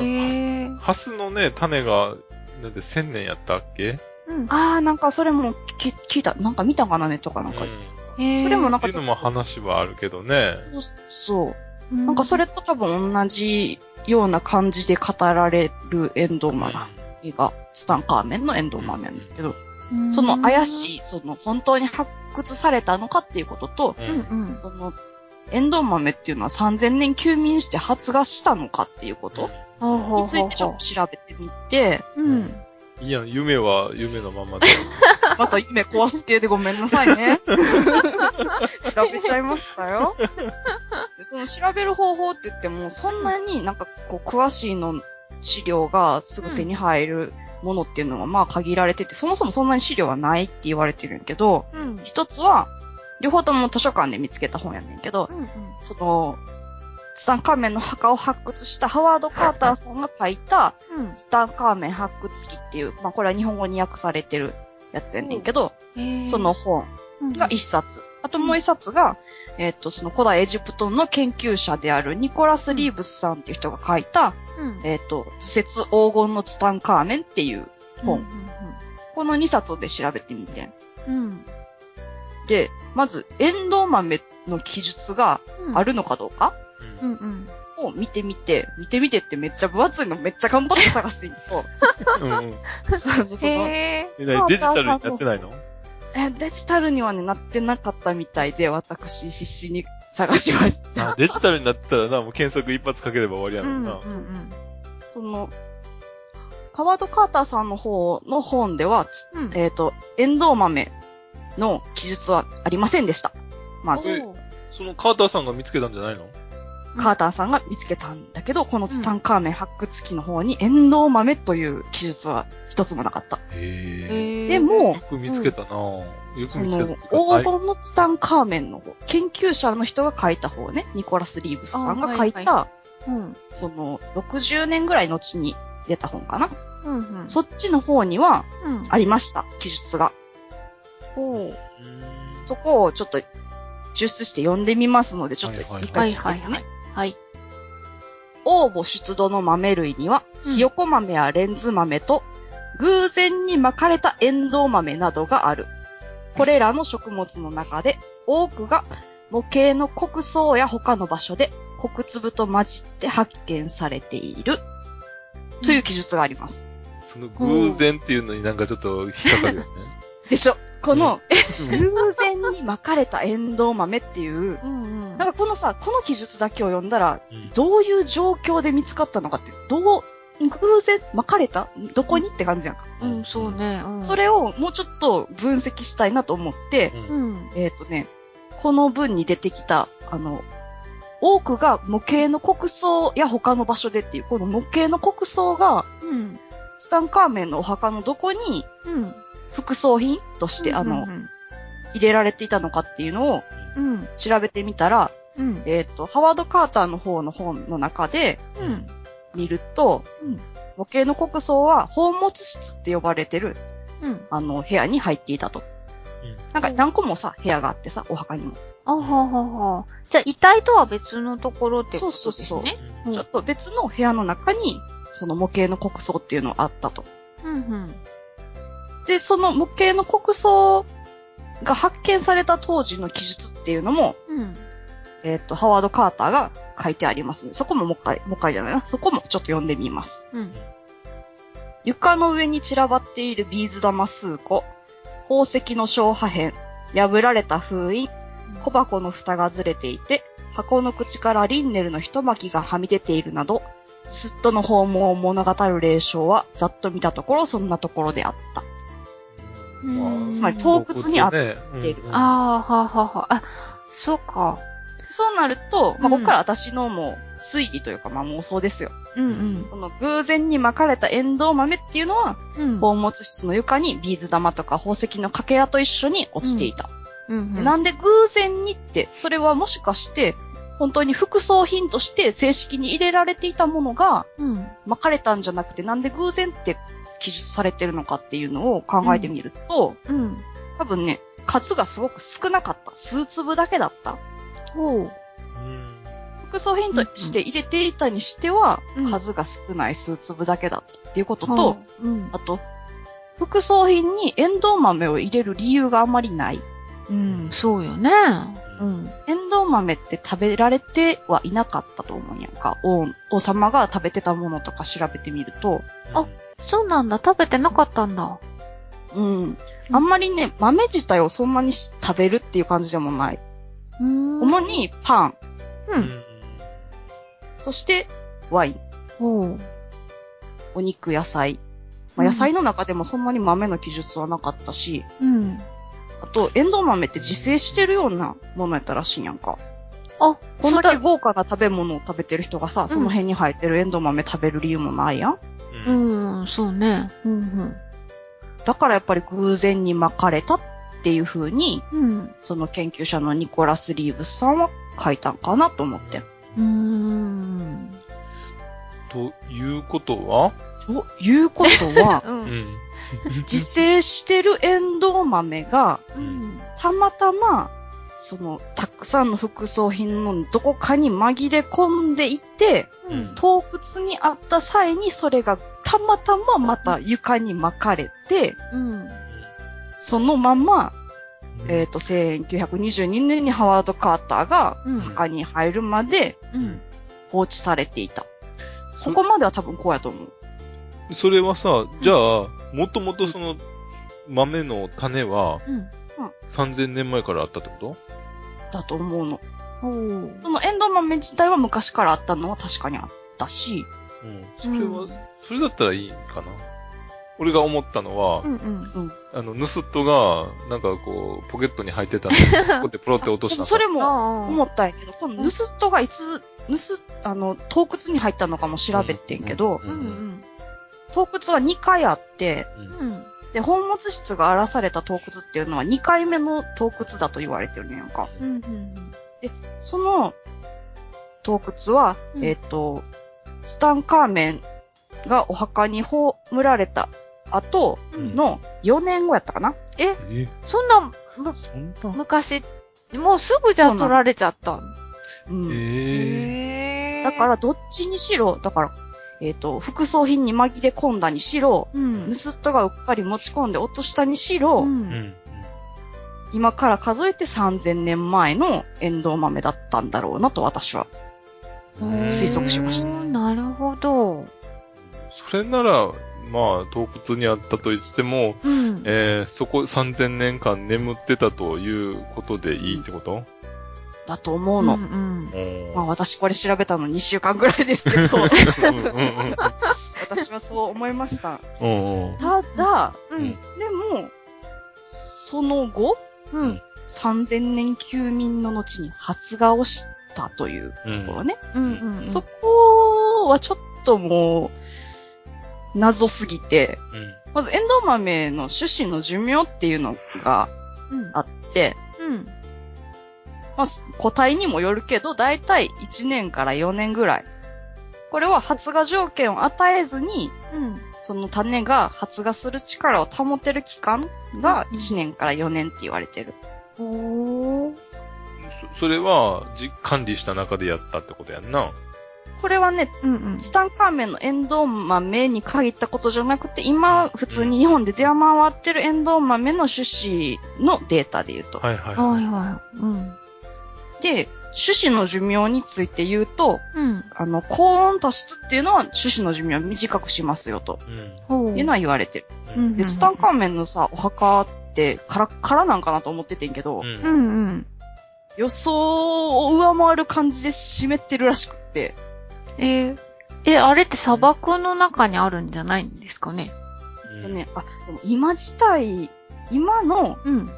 へえ。
ハスのね、種が、なんで1000年やったっけ？
うん。
あー、なんかそれもき聞いた、なんか見たかなネットかなんか。
うん
へえ。
それもなんか
っていうのも話はあるけどね。
そう。
う
なんかそれと多分同じような感じで語られるエンドウ豆が、ツタンカーメンのエンドウ豆なんだけど、
うん
その怪しい、その本当に発掘されたのかっていうことと。その、エンドウ豆っていうのは3000年休眠して発芽したのかっていうことについてちょっと調べてみて、
うん。
いいやん、夢は夢のままで。
また夢壊す系でごめんなさいね。調べちゃいましたよ。でその調べる方法って言っても、そんなになんかこう詳しいの資料がすぐ手に入るものっていうのはまあ限られてて、そもそもそんなに資料はないって言われてるんやけど、
うん。
一つは、両方とも図書館で見つけた本やねんけど、
うんうん。
その、ツタンカーメンの墓を発掘したハワード・カーターさんが書いた、
うん。
ツタンカーメン発掘記っていう、まあこれは日本語に訳されてるやつやねんけど、その本が一冊。あともう一冊が、えっと、その古代エジプトの研究者であるニコラス・リーブスさんっていう人が書いた、
うん。
えっと、図説黄金のツタンカーメンっていう本。この二冊で調べてみてん。
うん。うん。
で、まず、エンドウ豆の記述が
うん。
あるのかどうか？
うんうん。
を見てみて、見てみてってめっちゃ分厚いのめっちゃ頑張って探してんけど、
うんうん。
そ
え、デジタルになってないの？
えデジタルにはね、なってなかったみたいで、私必死に探しました。
あデジタルになってたらな、もう検索一発かければ終わりや
ー。うんん
のにな。
うん
その、ハワード・カーターさんの方の本では、つ
うん。
えっ、と、エンドウ豆の記述はありませんでした。まず、
えそのカーターさんが見つけたんじゃないの？
カーターさんが見つけたんだけど、このツタンカーメン発掘記の方に、エンドウ豆という記述は一つもなかった。
へ
でも
よく見つけたなよく
そ
見つけ
の
た。、
黄金のツタンカーメンの方、研究者の人が書いた方ね、ニコラス・リーブスさんが書いた、
あはうん。
その、60年ぐらい後に出た本かな。
うんうん。
そっちの方には
うん。
ありました、記述が。
ほう。
うん
そこをちょっと、抽出して読んでみますので、ちょっと
はいはい
一
はい
回聞いてみてね。
はいはい。はい。
応募出土の豆類には、
うん
ひよこ豆やレンズ豆と、偶然に巻かれたエンドウ豆などがある。これらの食物の中で、多くが模型の穀倉や他の場所で穀粒と混じって発見されている。という記述があります。
その偶然っていうのになんかちょっと引っかかるよね。
でしょこの、
うん
偶然に巻かれたエンドウ豆っていう、
うんうん。
なんかこのさ、この記述だけを読んだら、
うん
どういう状況で見つかったのかって、どう、偶然巻かれたどこにって感じやんか。
うん、そうね。うん。
それをもうちょっと分析したいなと思って、
うん。
えっ、とね、この文に出てきた、あの、多くが模型の国葬や他の場所でっていう、この模型の国葬が、
うん。
ツタンカーメンのお墓のどこに
うん。
副葬品として、あの、
うん
入れられていたのかっていうのを
うん。
調べてみたら、
うん。
えっ、と、ハワード・カーターの方の本の中で
うん。
見ると、
うん
模型の国葬は宝物室って呼ばれてる、
うん。
あの、部屋に入っていたと。なんか何個もさ、部屋があってさ、お墓にも。
あははは。じゃあ、遺体とは別のところってことですね。
そうそうそう
うん
ちょっと別の部屋の中に、その模型の国葬っていうのがあったと。
うんうん。
で、その模型の国葬が発見された当時の記述っていうのも、
うん。
えっ、と、ハワード・カーターが書いてありますので、そこももう一回、もう一回じゃないな。そこもちょっと読んでみます。
うん。
床の上に散らばっているビーズ玉数個、宝石の小破片、破られた封印、小箱の蓋がずれていて、箱の口からリンネルの一巻きがはみ出ているなど、スットの訪問を物語る霊障は、ざっと見たところそんなところであった。
うん
つまり洞窟にあっ
って
る
ああ、ははは。あ、そうか。
そうなると、まあ、
うん
ここから私のもう推理というか、まあ妄想ですよ。
うんうん。
この偶然に巻かれたエンドウ豆っていうのは、
うん。
宝物室の床にビーズ玉とか宝石のかけらと一緒に落ちていた。
うんうん。
でなんで偶然にって、それはもしかして、本当に副葬品として正式に入れられていたものが
うん。
巻かれたんじゃなくて、なんで偶然って記述されてるのかっていうのを考えてみると、
うん。
多分ね、数がすごく少なかった。数粒だけだった。
ほう。
うん
副葬品として入れていたにしては、
うん
数が少ない数粒だけだったっていうこと
ほ
と、
う、うん。
あと、副葬品にエンドウ豆を入れる理由があんまりない。
うん、そうよね。うん。
エンドウ豆って食べられてはいなかったと思うんやんか。王王様が食べてたものとか調べてみると、
あそうなんだ。食べてなかったんだ。
うん。あんまりね、豆自体をそんなに食べるっていう感じでもない。
うーん。
主にパン、
う。
うんん
そしてワイン、
ほう。
お肉、野菜。まあ、
うん
野菜の中でもそんなに豆の記述はなかったし、
うん。
あと、エンドウ豆って自生してるようなものやったらしいんやんか。
あ、
こんだけ豪華な食べ物を食べてる人がさ、その辺に生えてるエンドウ豆食べる理由もないやん。
う
うん
ん。ん、そうね。うん、
だからやっぱり偶然に巻かれたっていう風に、
うん。うん。
その研究者のニコラス・リーブスさんは書いたんかなと思って。
うーん。
ということは？
ということは、
う。
うんん。
自生してるエンドウ豆が、
うん。
たまたま、その、たくさんの副葬品のどこかに紛れ込んでいて、
うん。
洞窟にあった際にそれがたまたままた床に巻かれて、
うん。
そのまま、えっ、と、1922年にハワード・カーターが
うん
墓に入るまで
うん。
放置されていた。ここまでは多分こうやと思う。
それはさ、じゃあ、もともとその、豆の種は
うん。
3000年前からあったってこ
だと思うの。
ほう。
そのエンドウ豆自体は昔からあったのは確かにあったし、
とうん。それは、それだったらいいかな。俺が思ったのは、
うんうん。
あの、ヌスットが、なんかこう、ポケットに入ってたのを、こうやってポロって落とした
それ
も。
も
あ
思ったんやけど、このヌスットがいつ、ヌス、あの、洞窟に入ったのかも調べてんけど、
うんうん
洞窟は2回あって、
うん
うん。うん。
で、本物室が荒らされた洞窟っていうのは2回目の洞窟だと言われてるねやんか。
うんうん
その洞窟は、
うん
えっ、と、ツタンカーメンがお墓に葬られた後
うん。
の4年後やったかな
え、
え、
そんな、む、
そんな
昔、もうすぐじゃ取られちゃったの
うん。
ええ
へ
だから、どっちにしろ、だから、えっ、と、副葬品に紛れ込んだにしろ、
うん。
盗人がうっかり持ち込んで落としたにしろ、
う。
うんん。
今から数えて3000年前のエンドウ豆だったんだろうなと私は。推測しました
なるほど。
それなら、まあ、洞窟にあったと言っても、
うん。
えー、そこ3000年間眠ってたということでいいってこと？
だと思うの。
うんうん
うん
まあ私これ調べたの2週間ぐらいですけど、
うんうん
私はそう思いました。
うんうん
ただ、
うん。
でも、その後、
うん。
3000年休眠の後に発芽をしたというところね。
うんうん。
そこはちょっともう、謎すぎて、まずエンドウ豆の種子の寿命っていうのが
うん。
あって、
うん。
まあ、個体にもよるけど、だいたい1年から4年ぐらい。これは発芽条件を与えずに、
うん。
その種が発芽する力を保てる期間が1年から4年って言われてる。
おー。
そそれは、じ管理した中でやったってことやんな？
これはね、
うんうん。
ツタンカーメンのエンドウ豆に限ったことじゃなくて、今、普通に日本で出回ってるエンドウ豆の種子のデータで言うと。
はいはい。
はいはい。うん。
で、種子の寿命について言うと、
うん。
あの、高温多湿っていうのは種子の寿命を短くしますよと。
ほう。
いうのは言われてる。
うん
で、ツタンカーメンのさ、お墓って、カラッカラなんかなと思っててんけど、
うん
うんうん。
予想を上回る感じで湿ってるらしくって、
えー、え、あれって砂漠の中にあるんじゃないんですかね？
うん
ね、あ、でも今自体、今の
うん。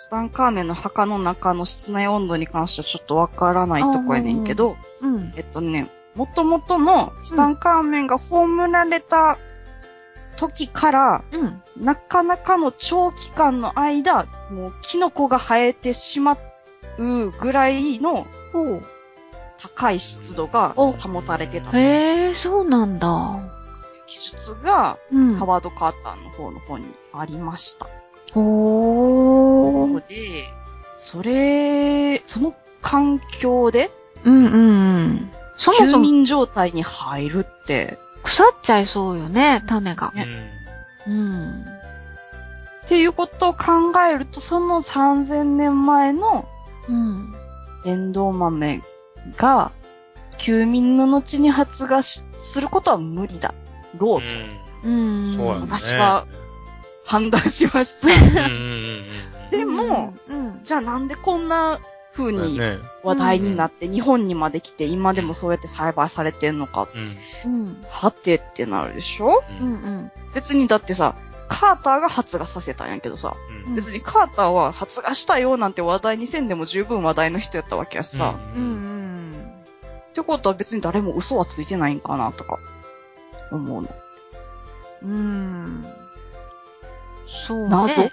ツタンカーメンの墓の中の室内温度に関してはちょっとわからないとこやねんけど、
うん。
えっとね、元々のツタンカーメンが葬られた時から、
うん。
なかなかの長期間の間、もうキノコが生えてしまうぐらいの。高い湿度が
お
保たれてた
へえ、そうなんだ。
記述が
うん
ハ。ワード・カーターの方の方にありました。ので、それ、その環境で
うんうんうん。そも
休
そも
眠状態に入るって、
腐っちゃいそうよね、種が。
ね
うん。
っていうことを考えると、その3000年前の
うん。
エンドウ豆が休眠の後に発芽しすることは無理だろうと
うん。
そうやね。
私は判断しました。
うんうんうん
でも、
うん。
じゃあなんでこんな風
うん。
に
ね。
話題になって日本にまで来て今でもそうやって栽培されてんのか、
うん。
うん。
はてってなるでしょ？
うんうん。
別にだってさ、カーターが発芽させたんやけどさ、
うん。
別にカーターは発芽したよなんて話題にせんでも十分話題の人やったわけやしさ、
うんうん。
ってことは別に誰も嘘はついてないんかなとか、思うの。
うーん。そう、ね。
謎
うん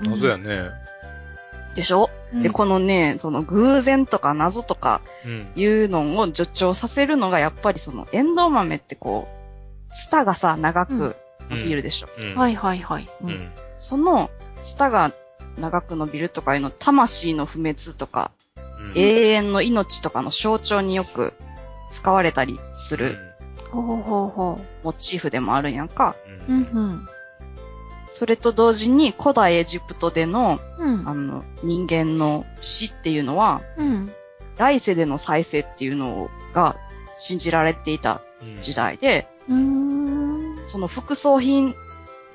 謎やね。
でしょ、
うん
で、このね、その偶然とか謎とか
うん。
いうのを助長させるのが、やっぱりその、エンドウ豆ってこう、ツタがさ、長く伸びるでしょ？
うん。
はいはいはい。
その、ツタが長く伸びるとかいうの、魂の不滅とか、
うん
永遠の命とかの象徴によく使われたりする
ほうほうほ
モチーフでもあるんやんか。
う。うんうん。
それと同時に古代エジプトでの、
うん
あ。の、人間の死っていうのは、
うん。
来世での再生っていうのが信じられていた
うん
時代で、
うーん。
その副葬品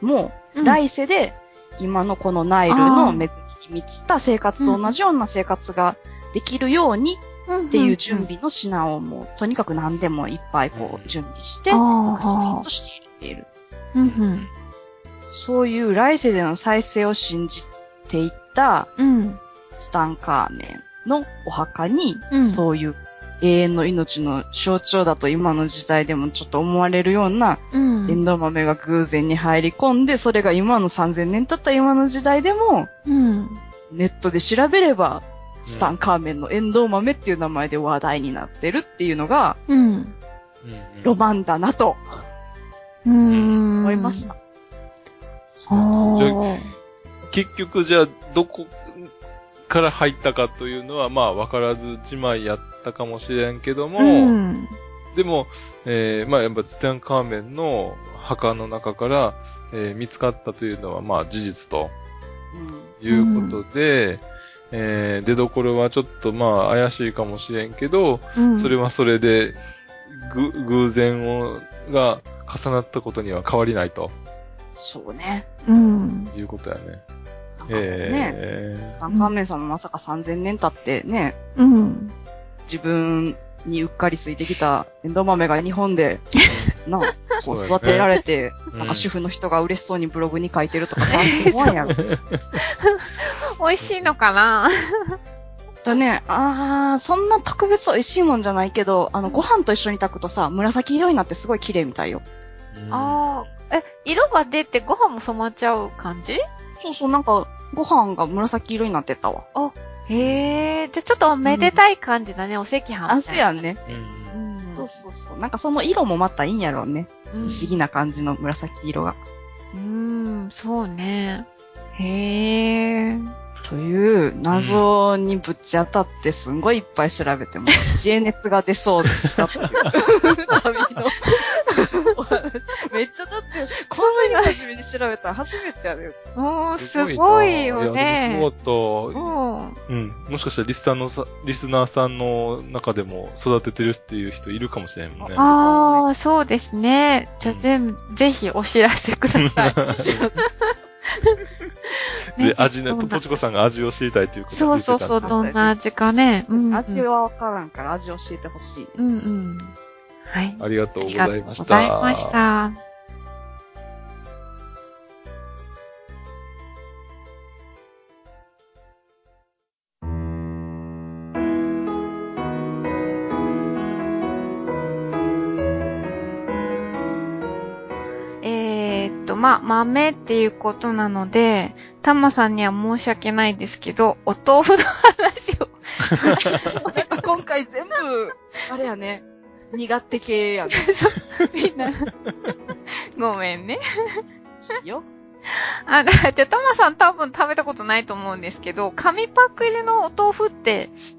も
うん
来世で今のこのナイルの恵みに満ちた生活と同じような生活ができるようにっていう準備の品をもうとにかく何でもいっぱいこう準備して副葬品として入れている。
うんうん。
そういう来世での再生を信じていった
うん。
ツタンカーメンのお墓に、
うん
そういう永遠の命の象徴だと今の時代でもちょっと思われるような
うん。
エンドウ豆が偶然に入り込んで、それが今の3000年経った今の時代でも、
うん。
ネットで調べれば、ツタンカーメンのエンドウ豆っていう名前で話題になってるっていうのが、
うん。
うん
ロマンだなと
うん。
思いました。。
結局じゃあ、どこから入ったかというのは、まあ、わからずじまいやったかもしれんけども、
うん。
でも、えーまあ、やっぱツタンカーメンの墓の中から、えー見つかったというのは、まあ、事実ということで、えー出どころはちょっとまあ、怪しいかもしれんけど、
うん。
それはそれで、ぐ、偶然を、が重なったことには変わりないと
そうね。
うん。
いうことやね。
なんかね、
え
ツタンカーメンさんもまさか3000年経ってね、
うん。
自分にうっかりついてきたエンドウ豆が日本で、なあ、こう育てられて、
うん
なんか主婦の人が嬉しそうにブログに書いてるとかさ、怖いやろ。
美味しいのかな？
だね、あー、そんな特別美味しいもんじゃないけど、あの、ご飯と一緒に炊くとさ、紫色になってすごい綺麗みたいよ。
ー
ああ。え、色が出てご飯も染まっちゃう感じ？
そうそう、なんか、ご飯が紫色になってたわ。
へえ、じゃあちょっとめでたい感じだね、お赤飯
あ、
みたいな。
せやんね。
うん
うん。
そうそうそう。なんかその色もまたいいんやろうね。
うん
不思議な感じの紫色が。
うん、そうね。へえ。
という謎にぶち当たってすんごいいっぱい調べても、知恵熱が出そうでしたっていう旅の。めっちゃだって、こんなに真面目に調べたら初めてやるよ。
おー、すごいよね。
すごかった。
うん。
うん。もしかしたらリスナーのさ、リスナーさんの中でも育ててるっていう人いるかもしれんもんね。
ああ、そうですね。じゃあ全部、ぜひお知らせください。ね
で、味ね、
どんな
ポチコさんが味を知りたいということ
そうそうそう、
う。
どんな味かね。うん、うん。
味はわからんから味教えてほしい。
うんうん。はい。
ありがとうご
ありがと
ざいうました。
ございました。と、まあ、豆っていうことなので、タマさんには申し訳ないですけど、お豆腐の話を。
今回全部、あれやね、苦手系やね。
みんな、ごめんね。
いいよ。
あ、じゃあ、タマさん多分食べたことないと思うんですけど、紙パック入りのお豆腐ってし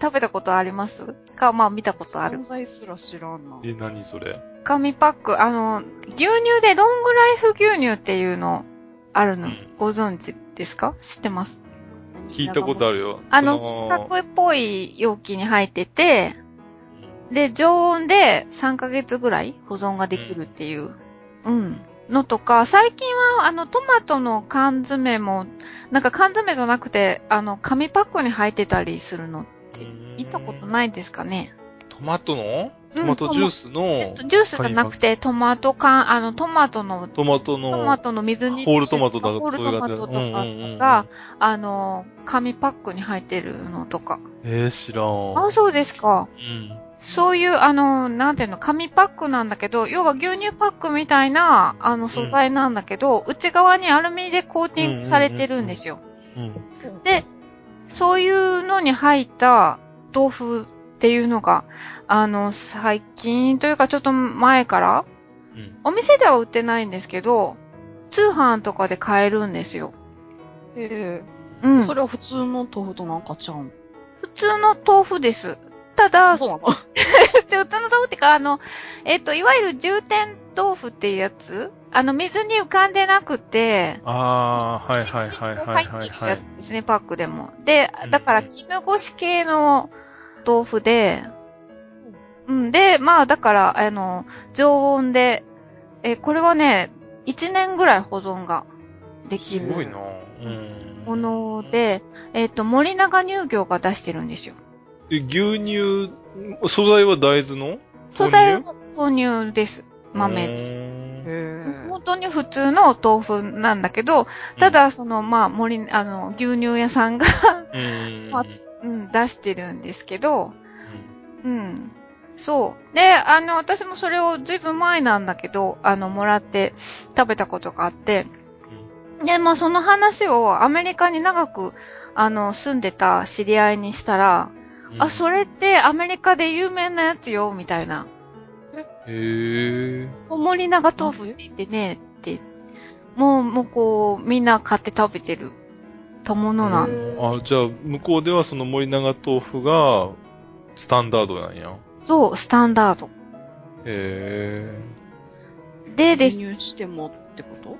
食べたことあります？かまあ見たことある
存。在すら知らんな。
え、何それ？
紙パック、あの、牛乳でロングライフ牛乳っていうのあるの、
うん。
ご存知ですか？知ってます？
聞いたことあるよ。
あの、
そ
四角っぽい容器に入ってて、で、常温で3ヶ月ぐらい保存ができるっていう、うん、のとか、最近は、あの、トマトの缶詰も、なんか缶詰じゃなくて、あの、紙パックに入ってたりするのって、見たことないですかね？
トマトの？
うん
トマトジュースの
えっと、ジュースじゃなくて、トマト缶、あの、トマトの、
トマトの
トマトの水に、
ホールトマトだ
ホールトマトと
そういうんうんうんうん
かが、あの、紙パックに入ってるのとか。
えー、知らん。
あ、そうですか。
うん。
そういう、あの、なんていうの、紙パックなんだけど、要は牛乳パックみたいな、あの、素材なんだけど、内側にアルミでコーティングされてるんですよ。
うん。
で、そういうのに入った豆腐っていうのが、あの、最近というかちょっと前から、
うん。
お店では売ってないんですけど、通販とかで買えるんですよ。
え
うん。
えそれは普通の豆腐となんかちゃうん
普通の豆腐です。ただ、
そうなの？
普通の豆腐ってか、あの、えっ、と、いわゆる重点豆腐っていうやつ？あの、水に浮かんでなくて、
ああ、はいはいはいはいはい
入ってる
はい。
やつですね、パックでも。で
うん、
だから、絹ごし系の豆腐で、うん、で、まあ、だから、あの、常温で、え、これはね、1年ぐらい保存ができる
すごいなうん。
もので、えっ、と、森永乳業が出してるんですよ。
え牛乳、素材は大豆の？
素材は豆乳です。豆です。本当に普通の豆腐なんだけど、ただ、その、まあ、森、あの、牛乳屋さんが、
うん。
まあうん、出してるんですけど、うん。そう。で、あの、私もそれをずいぶん前なんだけど、あの、もらって食べたことがあって、で、まあ、その話をアメリカに長く、あの、住んでた知り合いにしたら、
うん
あ、それってアメリカで有名なやつよ、みたいな。
へえ。
森永豆腐って言ってね、って。もう、もうこう、みんな買って食べてる、たものなん
あ、じゃあ、向こうではその森永豆腐が、スタンダードなんや。
そう、スタンダード。
へ
でです
輸入してもってこと？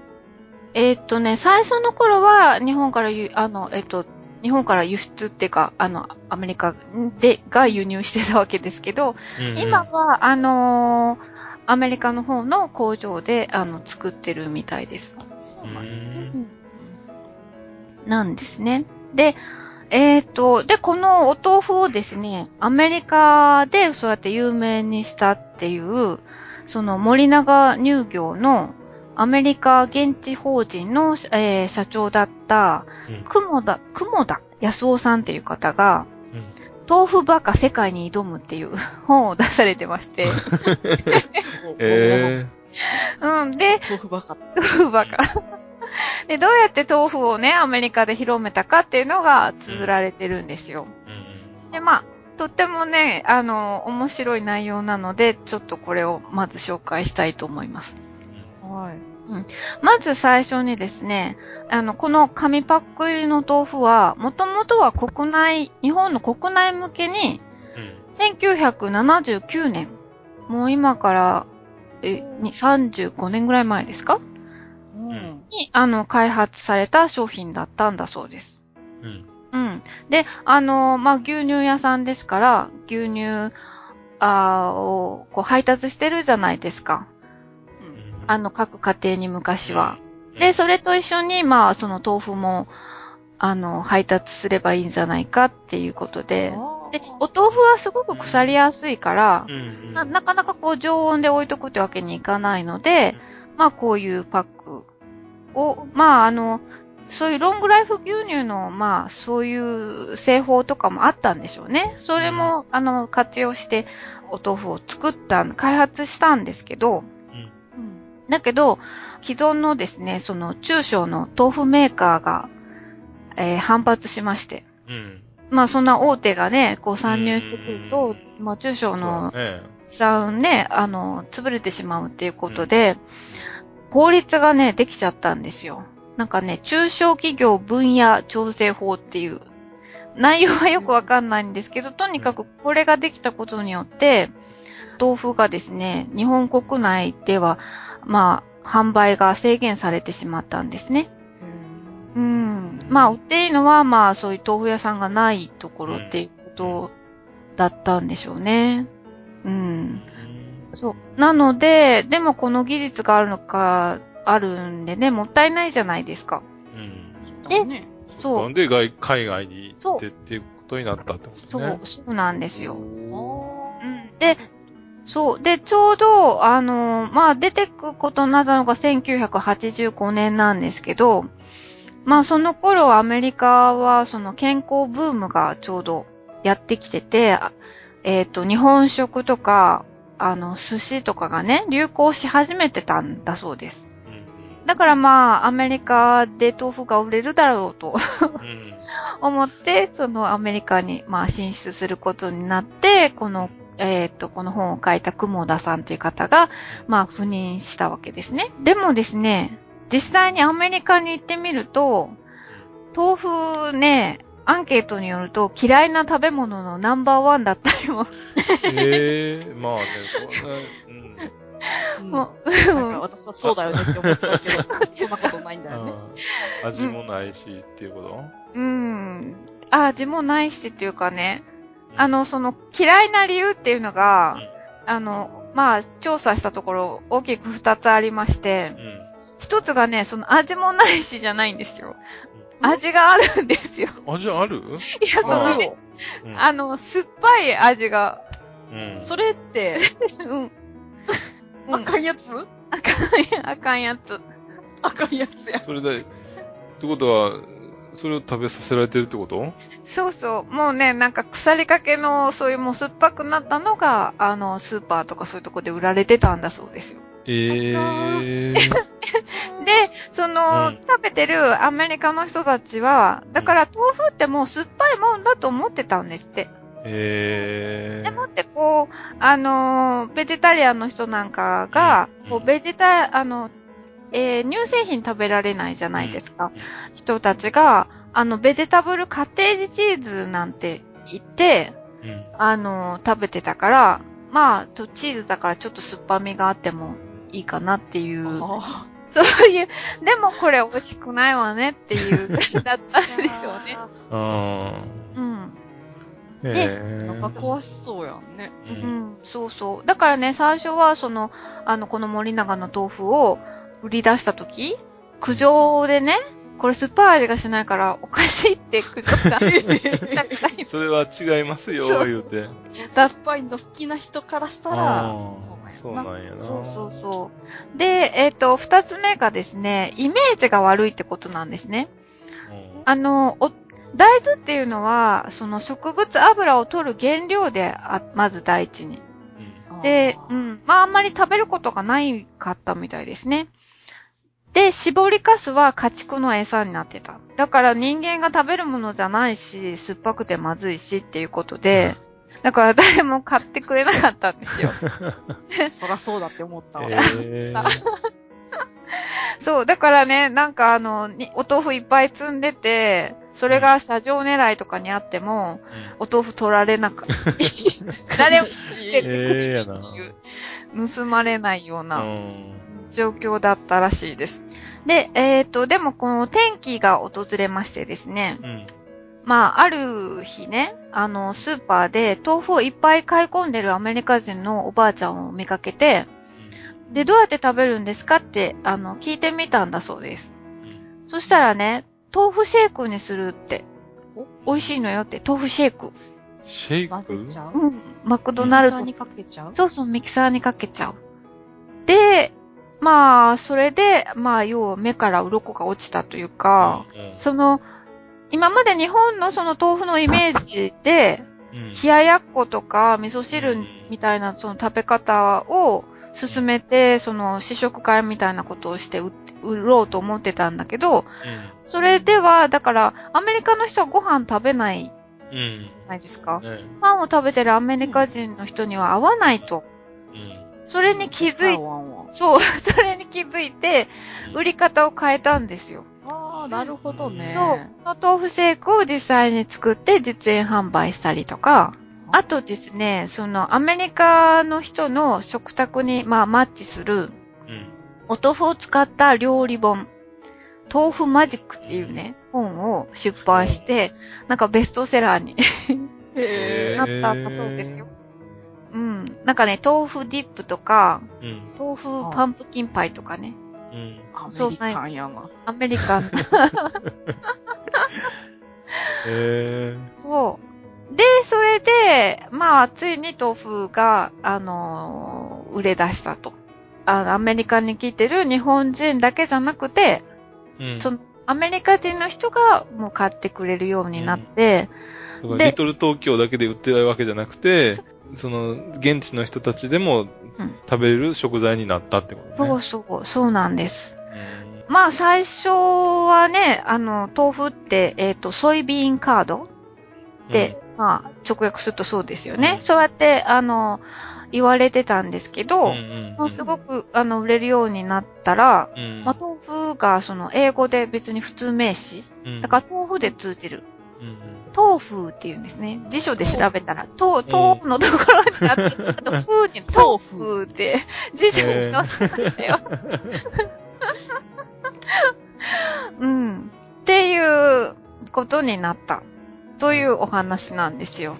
えーっとね、最初の頃は日本からゆ、あの、えっと、日本から輸出っていうか、あの、アメリカで、が輸入してたわけですけど、
え。
今は、あのーアメリカの方の工場で、あの、作ってるみたいです。
うーん。
なんですね。で、えーっと、で、このお豆腐をですね、アメリカでそうやって有名にしたっていう、その森永乳業のアメリカ現地法人の、えー社長だった、
うん。
雲田、雲田康夫さんっていう方が、豆腐バカ世界に挑むっていう 本を出されてまして、
え
うん、で、
豆腐ばかっ
豆腐バカ。で、どうやって豆腐をね、アメリカで広めたかっていうのが綴られてるんですよ。
え。
で、まあ、とってもね、あの、面白い内容なので、ちょっとこれをまず紹介したいと思います。
た。はい。
まず最初にですね、あの、この紙パック入りの豆腐は、もともとは国内、日本の国内向けに、
うん。
1979年、もう今から、え、に35年ぐらい前ですか
うん。
に、あの、開発された商品だったんだそうです。
うん。
うん。で、あの、まあ、牛乳屋さんですから、牛乳、あーを、こう、配達してるじゃないですか。
うん
あの、各家庭に昔は。で、それと一緒に、まあ、その豆腐も、あの、配達すればいいんじゃないかっていうことで。で、お豆腐はすごく腐りやすいから
う、ん。
な、なかなかこう、常温で置いとくってわけにいかないので、まあ、こういうパックを、まあ、あの、そういうロングライフ牛乳の、まあ、そういう製法とかもあったんでしょうね。それも、あの、活用して、お豆腐を作った、開発したんですけど、
うん。
だけど、既存のですね、その中小の豆腐メーカーが、えー反発しまして。
うん。
まあそんな大手がね、こう参入してくると、まあ中小の
そうだね。
あの、潰れてしまうっていうことで、法律がね、できちゃったんですよ。なんかね、中小企業分野調整法っていう、内容はよくわかんないんですけど、とにかくこれができたことによって、豆腐がですね、日本国内では、まあ、販売が制限されてしまったんですね。うん。まあ、売っていいのは、まあ、そういう豆腐屋さんがないところっていうことだったんでしょうね。うん。そう。なので、でもこの技術があるのか、あるんでね、もったいないじゃないですか。
うん。
だね。
そう
なんで外海外に行ってっていうことになったってことね。
そう、そうなんですよ。
あ
うん。で、そう。で、ちょうど、あの、まあ、出てくことになったのが1985年なんですけど、まあ、その頃アメリカは、その健康ブームがちょうどやってきてて、あえっ、と、日本食とか、あの、寿司とかがね、流行し始めてたんだそうです。
うん
だからまあ、アメリカで豆腐が売れるだろうと
うん。
思って、そのアメリカにまあ進出することになって、この、えっ、と、この本を書いた雲田さんという方が、まあ、赴任したわけですね。でもですね、実際にアメリカに行ってみると、豆腐ね、アンケートによると嫌いな食べ物のナンバーワンだったりも、
ええまあね、そんな、うん。
うん。
も
なんか私はそうだよねって思っちゃうけど、そんなことないんだよね。
味もないしっていうこと？
うん、あ味もないしっていうかね、あ、の、その嫌いな理由っていうのが、あの、まあ、調査したところ大きく二つありまして。
う、ん。
一つがね、その味もないしじゃないんですよ。
うん
味があるんですよ。
味ある？
いや、その
あ
ね、
うん
あの、酸っぱい味が、
うん。
それって、
うん。
あかんやつ？
あかん、あかんやつ。
あかんやつや。
それで、ってことは、それを食べさせられてるってこと？
そうそう。もうね、なんか腐りかけの、そういうもう酸っぱくなったのが、あの、スーパーとかそういうとこで売られてたんだそうですよ。
ええ
で、その、
うん
食べてるアメリカの人たちは、だから豆腐ってもう酸っぱいもんだと思ってたんですって。
ええ
でもってこう、あのーベジタリアンの人なんかが、
うん
こう、ベジタ、あの、えー乳製品食べられないじゃないですか。人たちが、あの、ベジタブルカッテージチーズなんて言って、
うん。
あのー食べてたから、まあ、とチーズだからちょっと酸っぱみがあってもいいかなっていう、
あ
そういう、でもこれ美味しくないわねっていう、だったんでしょうね。
あ
うん。
ーええ
なんか壊しそうやんね。
う。
うんん、そうそう。だからね、最初は、その、あの、この森永の豆腐を売り出したとき、苦情でね、これ酸っぱい味がしないからおかしいって苦情が。
それは違いますよ、言うて。
酸っぱいの好きな人からした
あ
ら、
ー
そうなんや
そう
な。
なんやな。
そうそうそう。で、えっ、と、二つ目がですね、イメージが悪いってことなんですね。
うん
あの、お大豆っていうのは、その植物油を取る原料であ、まず第一に。
うん
で、うん。まあ、あんまり食べることがないかったみたいですね。で、絞りかすは家畜の餌になってた。だから人間が食べるものじゃないし、酸っぱくてまずいしっていうことで、だから誰も買ってくれなかったんですよ。
そらそうだって思ったわ。
ええ
そう、だからね、なんかあの、にお豆腐いっぱい積んでて、それが車上狙いとかにあっても、お豆腐取られなかった。誰も
ええやな。
盗まれないよう
う。
なん状況だったらしいです。で、えっ、と、でもこの天気が訪れましてですね、
うん。
まあ、ある日ね、あの、スーパーで豆腐をいっぱい買い込んでるアメリカ人のおばあちゃんを見かけて、で、どうやって食べるんですかって、あの、聞いてみたんだそうです。そしたらね、豆腐シェイクにするって、美味しいのよって、豆腐シェイク。
シェイ
混ぜ
ク
ちゃう？
うん。マクドナルド
ミキサーにかけちゃう？
そうそう、ミキサーにかけちゃう。で、まあ、それで、まあ、要は目から鱗が落ちたというか、
うん
その、今まで日本のその豆腐のイメージで、
うん。
冷ややっことか味噌汁みたいなその食べ方を進めて、その試食会みたいなことをして売売ろうと思ってたんだけど、それでは、だから、アメリカの人はご飯食べないないですか。
ね
パンを食べてるアメリカ人の人には合わないと。
うん。
それに気づいそう、それに気づいて、売り方を変えたんですよ。
ああ、なるほどね。
そう。その豆腐シェイクを実際に作って実演販売したりとか、あとですね、そのアメリカの人の食卓に、まあ、マッチする
うん。
お豆腐を使った料理本、豆腐マジックっていうね、本を出版して、なんかベストセラーに
へ
なったんだそうですよ。うん。なんかね、豆腐ディップとか、
うん。
豆腐パンプキンパイとかね、
うん。
アメリカンやな。
アメリカン
え
そう。で、それで、まあ、ついに豆腐が、あのー売れ出したと。あの、アメリカに来てる日本人だけじゃなくて、
え。うん。
その、アメリカ人の人がもう買ってくれるようになって、
そうか
で
リトル東京だけで売ってないわけじゃなくて、その、現地の人たちでも
うん
食べれる食材になったってことね。
そうそう、そうなんです。
うん
まあ最初はね、あの、豆腐って、えっ、と、ソイビーンカードって、まあ直訳するとそうですよね。
うん
そうやって、あの、言われてたんですけど、
うんうん
まあすごく、あの、売れるようになったら、
うん
まあ豆腐がその英語で別に普通名詞、
うん
だから豆腐で通じる。豆腐って言うんですね。辞書で調べたら、豆、豆腐のところにあって、あと、風に豆腐って辞書に載ってましたよ。うん。っていうことになった。というお話なんですよ。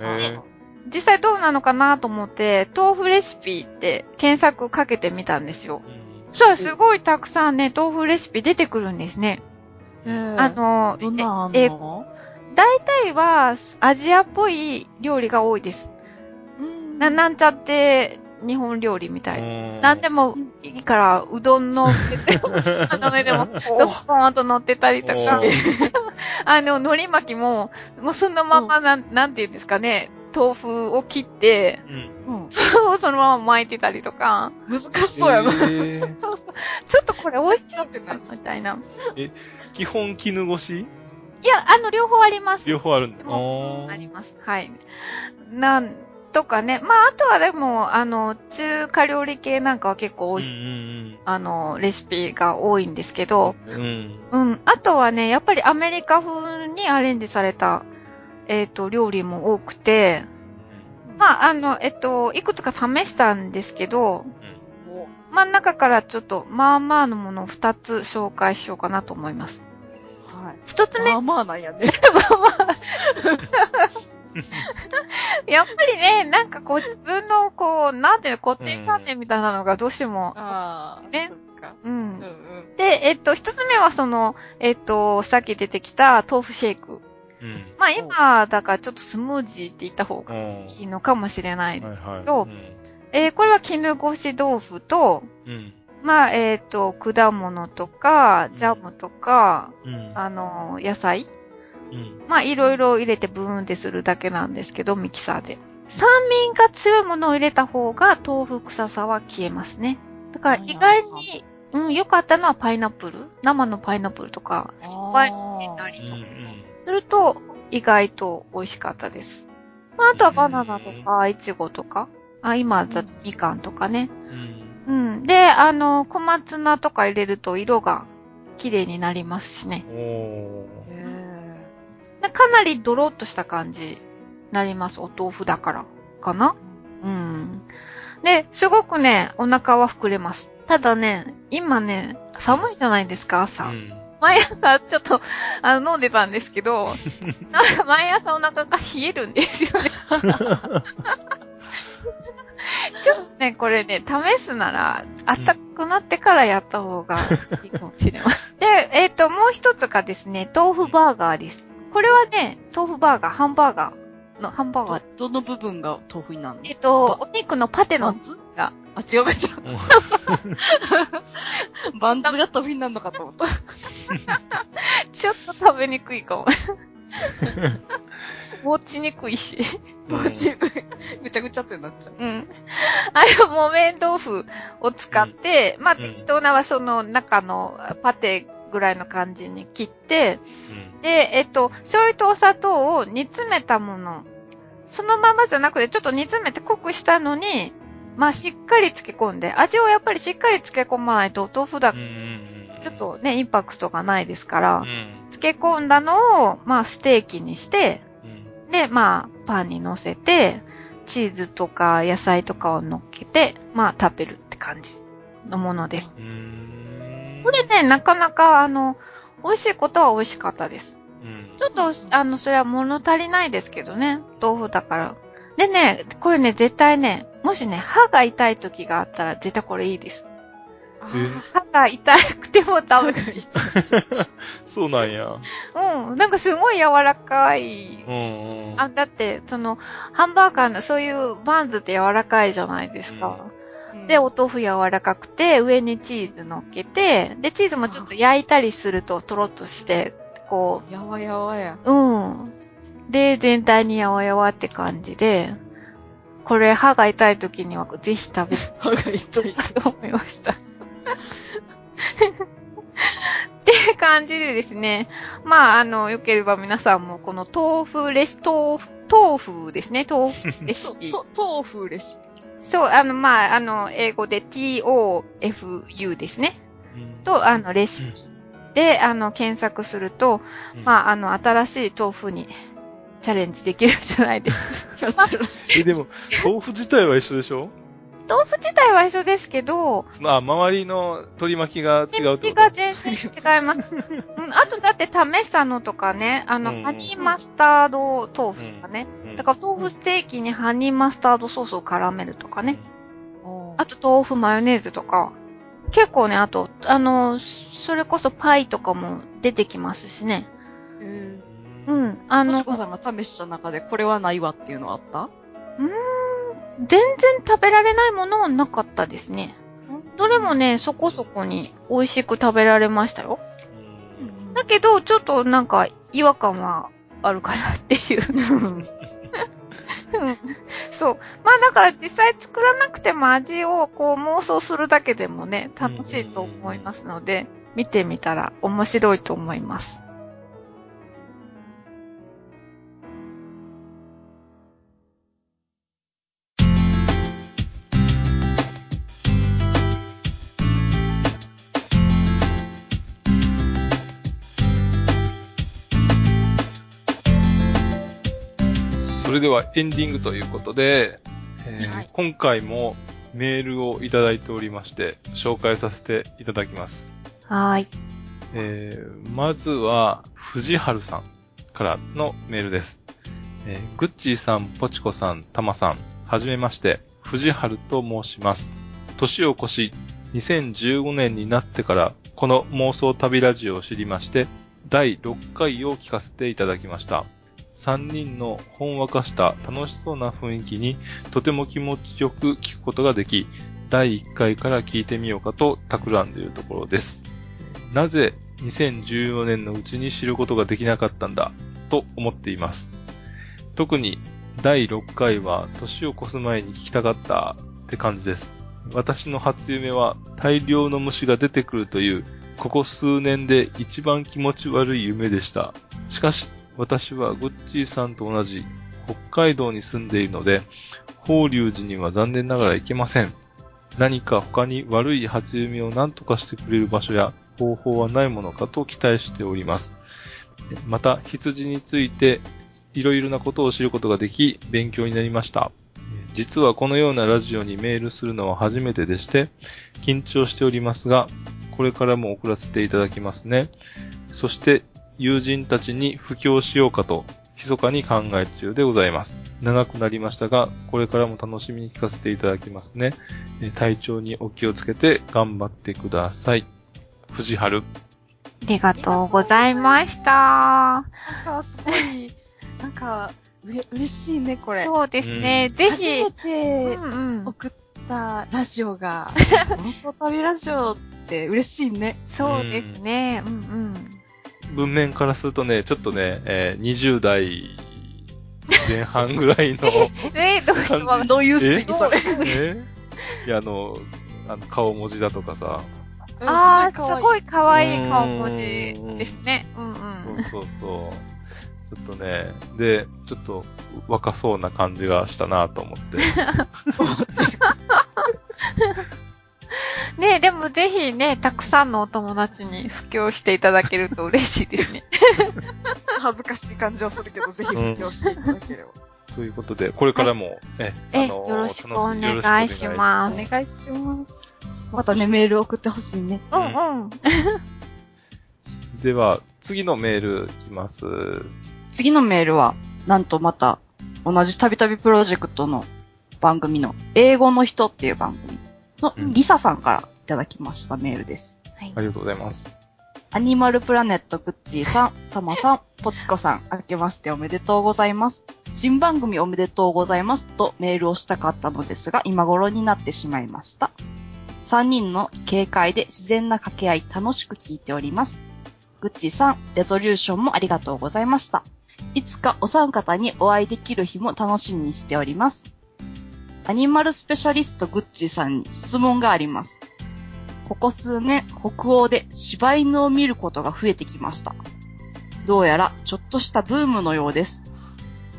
え
実際どうなのかなと思って、豆腐レシピって検索かけてみたんですよ。そしたらすごいたくさんね、豆腐レシピ出てくるんですね。
えー
あ、の、
どんなんあん
え、
の
大体はアジアっぽい料理が多いです。
うん
な、なんちゃって日本料理みたい。
うん
なんでもいいから、うどんの あの上でも、ドッポーンと乗ってたりとか あの、海苔巻きも、もうそのままなん、なんていうんですかね、豆腐を切って、
うん
うん。
そのまま巻いてたりとか、
難しそうやな。
えー
そうそう、ちょっとこれ美味しい
ちゃってない。
みたいな。
基本絹ごし？
いや、あの、両方あります。
両方あるんだ。
でも
あ
ります。はい。なんとかね。まあ、あとはでも、あの、中華料理系なんかは結構美味しい、
うん
あの、レシピが多いんですけど、
うんうん。
うん。あとはね、やっぱりアメリカ風にアレンジされた、えっ、と、料理も多くて、まあ、あの、えっと、いくつか試したんですけど、
お
真ん中からちょっと、まあまあのものを2つ紹介しようかなと思います。
はい。
一つ目、
まあまあなんやね。
やっぱりね、なんかこう自分のこう、なんていうの、固定観念みたいなのがどうしても、
ああ。
ね。うん
う。んうん。
で、えっと、一つ目はその、えっと、さっき出てきた豆腐シェイク。
うん。
まあ今、だからちょっとスムージーって言った方が
うん
いいのかもしれないですけど、
はいはい
えーこれは絹ごし豆腐と、
うん。
まあ、えっ、と、果物とか、ジャムとか、
うん。
あの、野菜？
うん。
まあ、いろいろ入れてブーンってするだけなんですけど、ミキサーで。酸味が強いものを入れた方が豆腐臭さは消えますね。だから意外に、うん、良かったのはパイナップル。生のパイナップルとか、失敗入れたりとか
うん。
すると、意外と美味しかったです。まあ、あとはバナナとか、イチゴとか。あ、今だとみかんとかね。
うん。
うん。で、あの、小松菜とか入れると色が綺麗になりますしね。
お
かなりドロッとした感じになります。お豆腐だから。かな
ー
うん。で、すごくね、お腹は膨れます。ただね、今ね、寒いじゃないですか、朝。
うん。
毎朝ちょっと、あの、飲んでたんですけど、なんか毎朝お腹が冷えるんですよね。ちょっとね、これね、試すなら、暖かくなってからやった方がいいかもしれません。で、えっ、と、もう一つがですね、豆腐バーガーです。これはね、豆腐バーガー、ハンバーガーの、ハンバーガー。
ど、どの部分が豆腐になるの？
えっ、と、お肉のパテの
バンズ？
が。
あ、違うか違う。バンズが豆腐になるのかと思った。
ちょっと食べにくいかも。持ちにくいし。
うん
ぐちゃぐちゃってなっちゃう。
うん。あの、木綿豆腐を使って、まあ、
うん
適当なその中のパテぐらいの感じに切って、で、えっと、醤油とお砂糖を煮詰めたもの。そのままじゃなくて、ちょっと煮詰めて濃くしたのに、まあ、しっかり漬け込んで、味をやっぱりしっかり漬け込まないと、豆腐だ
うん。うん。
ちょっとね、インパクトがないですから、
うん。
漬け込んだのを、まあ、ステーキにして、
うん。
で、まあ、パンに乗せて、チーズとか野菜とかを乗っけて、まあ、食べるって感じのものです。
うん。
これね、なかなか、あの、美味しいことは美味しかったです。
うん。
ちょっと、あの、それは物足りないですけどね。豆腐だから。でね、これね、絶対ね、もしね、歯が痛い時があったら、絶対これいいです。歯が痛くても食べる。
そうなんや。
うん。なんかすごい柔らかい。
うん。うん。
あ、だって、その、ハンバーガーのそういうバンズって柔らかいじゃないですか。
うん
で、お豆腐柔らかくて、上にチーズ乗っけて、で、チーズもちょっと焼いたりするとトロッとして、こ
やわやわや。
う、うん。で、全体にやわやわって感じで、これ歯が痛い時にはぜひ食べ
歯が痛い。
と思いました。っていう感じでですね。まあ、あの、よければ皆さんもこの豆腐レシ、豆腐、豆腐ですね。豆腐レシ
と、
ピ。
と、豆腐レシ
そう、あの、まあ、あの、英語で tofu ですね。
うん
と、あの、レシピで、あの、検索すると、
うん
まあ、あの、新しい豆腐にチャレンジできるんじゃないですか。
え、でも、豆腐自体は一緒でしょ
豆腐自体は一緒ですけど、
あ、周りの取り巻きが違うってこと
が全然違います。うん、あとだって試したのとかね、あの、
うん
ハニーマスタード豆腐とかね。
うん
だから豆腐ステーキにハニーマスタードソースを絡めるとかね。
あ
あと豆腐マヨネーズとか。結構ね、あと、あの、それこそパイとかも出てきますしね。
え
うん。あ
あの、
の
とし、こさんが試した中でこれはないわっていうのはあった？
全然食べられないものはなかったですね。どれもね、そこそこに美味しく食べられましたよ。
うん
だけど、ちょっとなんか違和感はあるかなっていう。うん そう。まあだから実際作らなくても味をこう妄想するだけでもね、楽しいと思いますので、見てみたら面白いと思います。
れではエンディングということで、えー
はい
今回もメールをいただいておりまして、紹介させていただきます。
はーい。
えーまずは、藤春さんからのメールです。えーグッチーさん、ポチコさん、タマさん、はじめまして、藤春と申します。年を越し、2015年になってから、この妄想旅ラジオを知りまして、第6回を聞かせていただきました。3人のほんわかした楽しそうな雰囲気にとても気持ちよく聞くことができ、第1回から聞いてみようかと企んでいるところです。なぜ2014年のうちに知ることができなかったんだ？と思っています。特に第6回は年を越す前に聞きたかったって感じです。私の初夢は大量の虫が出てくるというここ数年で一番気持ち悪い夢でした。しかし私はグッチーさんと同じ北海道に住んでいるので、法隆寺には残念ながら行けません。何か他に悪い初夢を何とかしてくれる場所や方法はないものかと期待しております。また、羊についていろいろなことを知ることができ、勉強になりました。実はこのようなラジオにメールするのは初めてでして、緊張しておりますが、これからも送らせていただきますね。そして、友人たちに布教しようかと、密かに考え中でございます。長くなりましたが、これからも楽しみに聞かせていただきますね。えー体調にお気をつけて頑張ってください。藤春。
ありがとうございました。
なんか、すごい、なんか、うれ、嬉しいね、これ。
そうですね。ぜ
初
ひ
め、て
うんうん。
送ったラジオが、妄想旅ラジオって嬉しいね。
そうですね。うんうん。
文面からするとね、ちょっとね、えー20代前半ぐらいの、
えー、どうしても、
どういう。
え？いや、あの、あの、顔文字だとかさ、
ああ、す
い
ごい可愛い顔文字ですね。うんう。
そうんそうそう。ちょっとね、で、ちょっと若そうな感じがしたなと思って。
ねでもぜひね、たくさんのお友達に布教していただけると嬉しいですね。
恥ずかしい感じはするけど、ぜひ布教していただければ。
ということで、これからも、え、
え、
あの
よろしくお願いします。
お願いします。またね、メール送ってほしいね。
うんうん。
では、次のメールいきます。
次のメールは、なんとまた、同じたびたびプロジェクトの番組の、英語の人っていう番組の
うん
リサさんからいただきましたメールです。
はい
ありがとうございます。
アニマルプラネットグッチーさん、タマさん、ポチコさん、明けましておめでとうございます。新番組おめでとうございますとメールをしたかったのですが、今頃になってしまいました。3人の軽快で自然な掛け合い楽しく聞いております。グッチーさん、レゾリューションもありがとうございました。いつかお三方にお会いできる日も楽しみにしております。アニマルスペシャリストグッチーさんに質問があります。ここ数年、北欧で柴犬を見ることが増えてきました。どうやらちょっとしたブームのようです。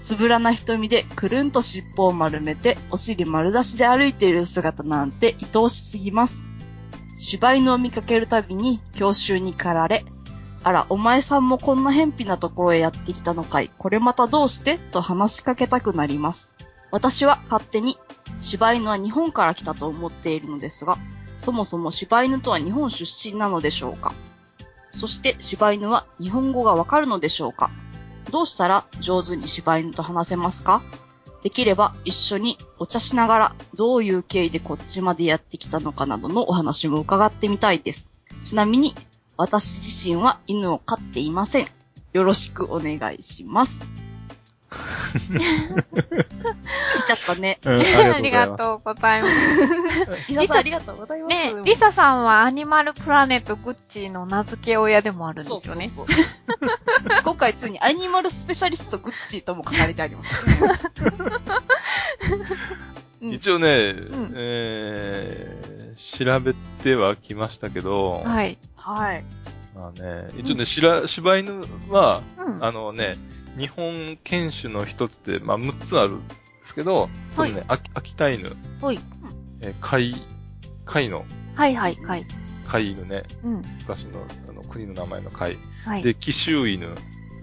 つぶらな瞳でくるんと尻尾を丸めてお尻丸出しで歩いている姿なんて愛おしすぎます。柴犬を見かけるたびに教習に駆られ、あら、お前さんもこんな偏僻なところへやってきたのかい。これまたどうして？と話しかけたくなります。私は勝手に柴犬は日本から来たと思っているのですが、そもそも柴犬とは日本出身なのでしょうか？そして柴犬は日本語がわかるのでしょうか？どうしたら上手に柴犬と話せますか？できれば一緒にお茶しながらどういう経緯でこっちまでやってきたのかなどのお話も伺ってみたいです。ちなみに私自身は犬を飼っていません。よろしくお願いします。来ちゃったね。
うん
ありがとうございます。
リサさんありがとうございます。
ね、リサさんはアニマルプラネットグッチーの名付け親でもあるんです
そう
よね。
そうそう。今回ついにアニマルスペシャリストグッチーとも書かれてあります。
うん
一応ね、
ん
えー、調べてはきましたけど、
はい。
はい。
まあね、一応ね、しら柴犬は、
うん。
あのね、日本犬種の一つで、まあ、6つあるんですけど、そのね、秋秋田犬、
ほい。
えー貝、貝の、
はいはい、はい。
貝犬ね、
うん。
昔のあの国の名前の貝。
はい。
で、紀州犬、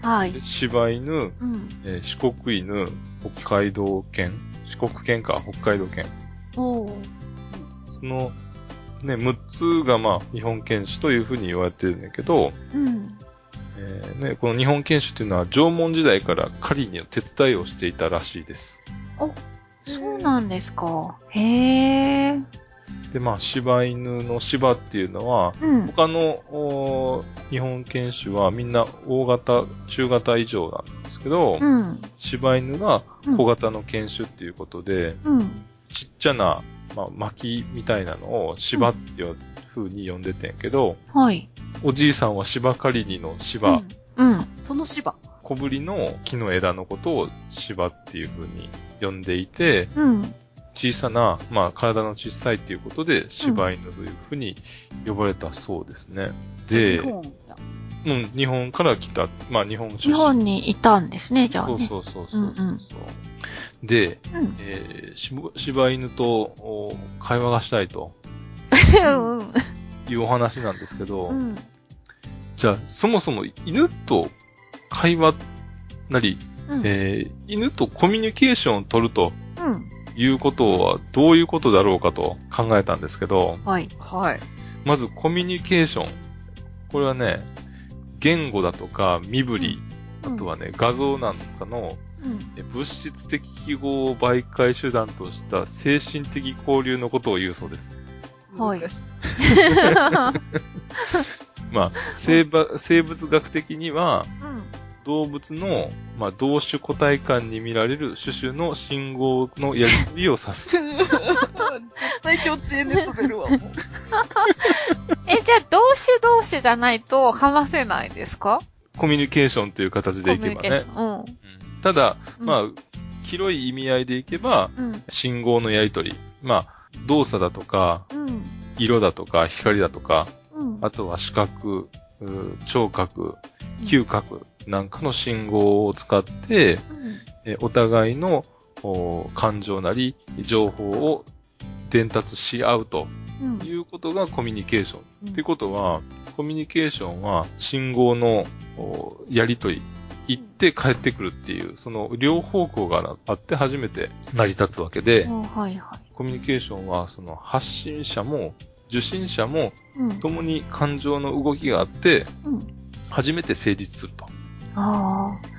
はい
で。柴犬、
うん。
えー四国犬、北海道犬、四国犬か、北海道犬。
おー。
その、ね、6つがまあ、日本犬種というふうに言われてるんだけど、
うん。
えーね、この日本犬種っていうのは縄文時代から狩りの手伝いをしていたらしいです。
そうなんですか。へー。
で、まあ、柴犬の柴っていうのは、
うん。
他の日本犬種はみんな大型、中型以上なんですけど、
うん。
柴犬が
うん
小型の犬種っていうことで、
うん。
ちっちゃな、まあ、薪みたいなのを柴っていう風に呼んでてんけど、
はい。
おじいさんは芝刈りにの芝、
うん。うん。
その芝。
小ぶりの木の枝のことを芝っていう風に呼んでいて、
うん。
小さな、まあ体の小さいっていうことで柴犬という風に呼ばれたそうですね。で、
日本や。
うん、日本から来た、まあ日本出身。
日本にいたんですね、じゃあね。
そうそうそうそうそう、
うんうん
で、
うん。
えー、柴犬とお会話がしたいと
うん。
いうお話なんですけど、
うん。
じゃあそもそも犬と会話なり、
うん。
えー犬とコミュニケーションを取ると
うん。
いうことはどういうことだろうかと考えたんですけど、
はい。
はい。
まずコミュニケーション。これはね、言語だとか身振り、あとはね、画像なんかの
うん。
え物質的記号を媒介手段とした精神的交流のことを言うそうです。
はい
まあ、生物生物学的には、
うん。
動物の、まあ、同種個体間に見られる種々の信号のやり取りを指す。
絶対今日知恵熱出るわ、もう。
え、じゃあ、同種同士じゃないと話せないですか？
コミュニケーションという形でいけばね。うんただ、
うん
まあ、広い意味合いでいけば、
うん。
信号のやり取り。まあ、動作だとか、
うん。
色だとか、光だとか、
うん。
あとは視覚、聴覚、嗅覚なんかの信号を使って、
うん。
えお互いのお感情なり情報を伝達し合うと
うん
いうことがコミュニケーション。
うん
いうことは、コミュニケーションは信号のおやりとり、行って帰ってくるっていう、その両方向があって初めて成り立つわけで、
おはいは
コミュニケーションはその発信者も受信者も。共に感情の動きがあって、
うん。
初めて成立すると。
ああ。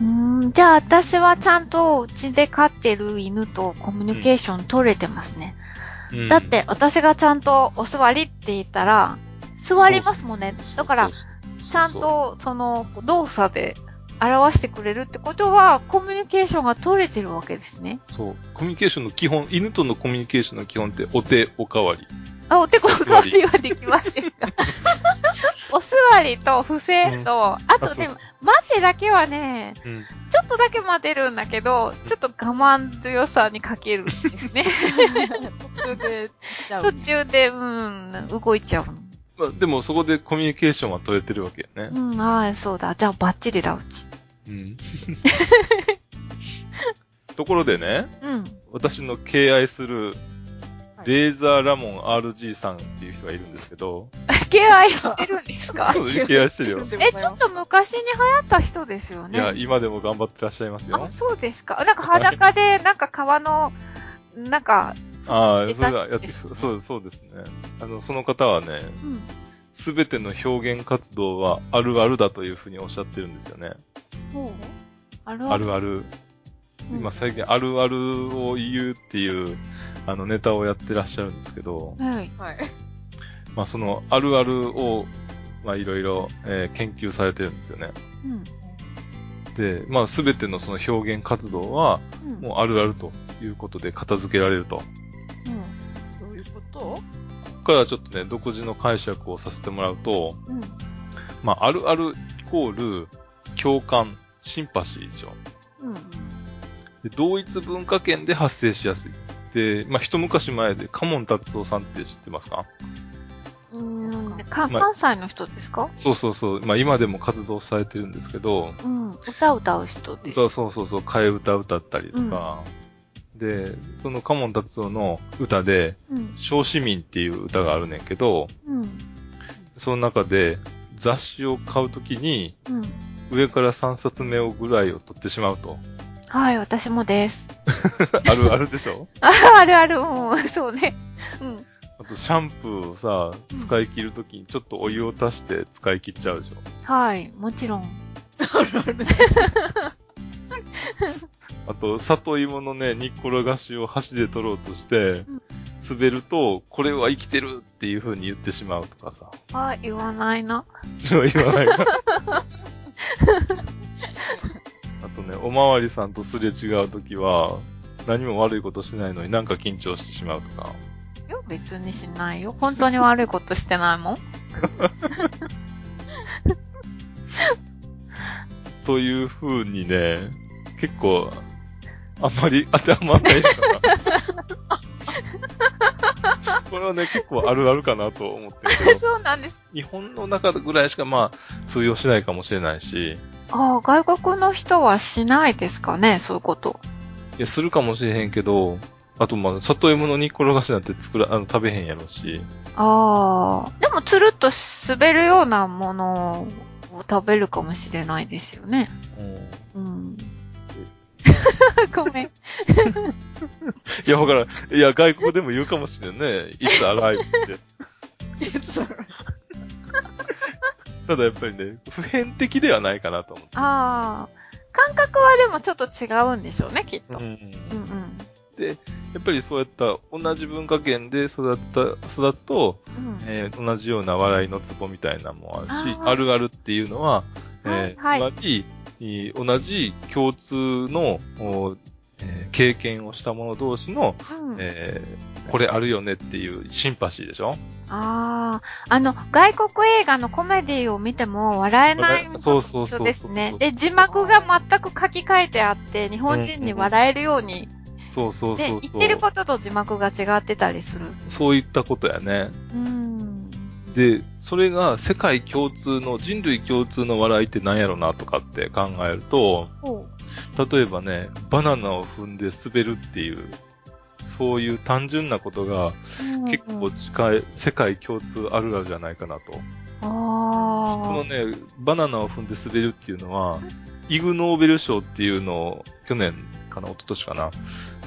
うーん、じゃあ私はちゃんとうちで飼ってる犬とコミュニケーション取れてますね。
うん
だって私がちゃんとお座りって言ったら、座りますもんね。だから、ちゃんとその動作で表してくれるってことは、コミュニケーションが取れてるわけですね。
そう。コミュニケーションの基本、犬とのコミュニケーションの基本って、お手、おかわり。
あ、お手こ代わりはできませんか？お座りと伏せと、あとね
あ、
待てだけはね、
うん。
ちょっとだけ待てるんだけど、ちょっと我慢強さに欠けるんですね。
途中で、
途中で、うん、動いちゃうの。
まあ、でもそこでコミュニケーションは取れてるわけよね。
うん、ああ、そうだ。じゃあバッチリだ、うち。
うん。ところでね、
うん。
私の敬愛する、
はい
レーザーラモン RG さんっていう人がいるんですけど、
敬愛してるんですか？
そう敬愛してるよ。
え、ちょっと昔に流行った人ですよね。
いや、今でも頑張ってらっしゃいますよ
あ、。そうですか。なんか裸で、なんか川の、なんか、
ああ、それはやって、
人です
そう、そうですね。あの、その方はね、
うん。
すべての表現活動はあるあるだというふうにおっしゃってるんですよね。
ほう。ある
あるある。
うん
今最近あるあるを言うっていう、あのネタをやってらっしゃるんですけど、
はい。
はい。
まあそのあるあるを、まあいろいろ、えー研究されてるんですよね。
うん。
で、まあすべてのその表現活動は、
うん。
もうあるあるということで片付けられると。こ
うん。
どういうこと？
こからはちょっとね、独自の解釈をさせてもらうと、
うん。
まああるあるイコール、共感、シンパシーでしょ。
うん。
で同一文化圏で発生しやすい。で、まあ、一昔前で、カモン達夫さんって知ってますか？
うん。か、
まあ
関西の人ですか？
そうそうそう。まあ、今でも活動されてるんですけど、
うん。歌歌う人です。
歌そうそうそう、替え歌歌ったりとか、で、そのカモン達夫の歌で、
うん。
小市民っていう歌があるねんけど、
うん。
その中で、雑誌を買うときに、
うん。
上から3冊目をぐらいを取ってしまうと。
はい、私もです。
あるあるでしょ？
あ、あるある、うん、そうね。うん。
あと、シャンプーをさ、使い切るときにちょっとお湯を足して使い切っちゃうでしょ
はい、もちろん。
あと、里芋のね、煮っころがしを箸で取ろうとして
ん、
滑ると、これは生きてるっていう風に言ってしまうとかさ。
はい、言わないな。
言わないか。あとね、おまわりさんとすれ違うときは、何も悪いことしないのになんか緊張してしまうとか。
いや、別にしないよ。本当に悪いことしてないもん。
という風にね、結構、あんまり当てはまんないかな。これはね、結構あるあるかなと思って。
そうなんです。
日本の中ぐらいしかまあ通用しないかもしれないし、
ああ、外国の人はしないですかね、そういうこと。
いや、するかもしれへんけど、あとまあ、里芋の煮っころがしなんて作ら、あの、食べへんやろし、
ああ、でもつるっと滑るようなものを食べるかもしれないですよね。うん。ごめん。
いや、わからん。いや、外国でも言うかもしれんね。いつ洗いって。ただやっぱりね、普遍的ではないかなと思って。
ああ、感覚はでもちょっと違うんでしょうね、きっと。
うん。
うんうん。
で、やっぱりそうやった同じ文化圏で育つた、育つと、
うん。
えー同じような笑いのツボみたいなのもあるし、
あ
るあるっていうのは、えー
はい。はい。
つまり、えー同じ共通の、おえー経験をした者同士の、
うん。
えーこれあるよねっていうシンパシーでしょ？
ああ、あの、外国映画のコメディを見ても笑えない
そうそうそうそう
ですね。で、字幕が全く書き換えてあって、日本人に笑えるように、
そうそう
で
そう、
言ってることと字幕が違ってたりする。
そういったことやね。
うん。
で、それが世界共通の、人類共通の笑いって何やろなとかって考えると、
ほ
例えばね、バナナを踏んで滑るっていう、そういう単純なことが
う。
結構近い、世界共通あるあるじゃないかなと。こ
ああ。
のね、バナナを踏んで滑るっていうのは、イグノーベル賞っていうのを、去年かな、一昨年かな、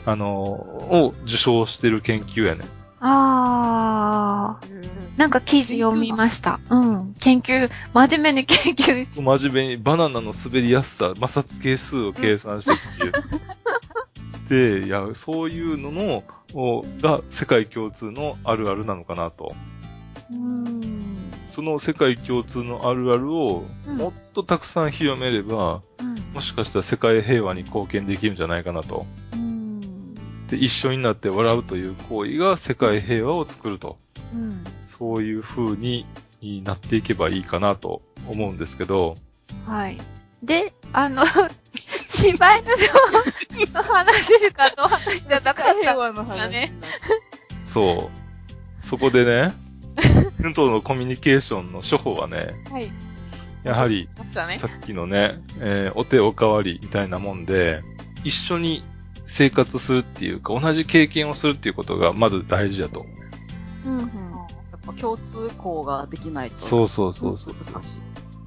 あの、を受賞してる研究やね。
ああ。なんか記事読みました。うん。研究、真面目に研究し、
真面目にバナナの滑りやすさ、摩擦係数を計算してっていう。で、いや、そういうのの、おが世界共通のあるあるなのかなと。
うん。
その世界共通のあるあるを
うん
もっとたくさん広めれば、
うん。
もしかしたら世界平和に貢献できるんじゃないかなと。
うん。
で、一緒になって笑うという行為が世界平和を作ると。
うん。
そういう風になっていけばいいかなと思うんですけど、
はい。で、あの、柴犬の話しかの話じゃなかった。
平和の話
だね
そう。そこでね、犬とのコミュニケーションの処方はね、
はい。
やはり、
ね
さ。っきのね、えーお手おかわりみたいなもんで、一緒に生活するっていうか、同じ経験をするっていうことがまず大事だと思う。
うんうん。
やっぱ共通項ができないと。
そうそうそうそう。
難しい。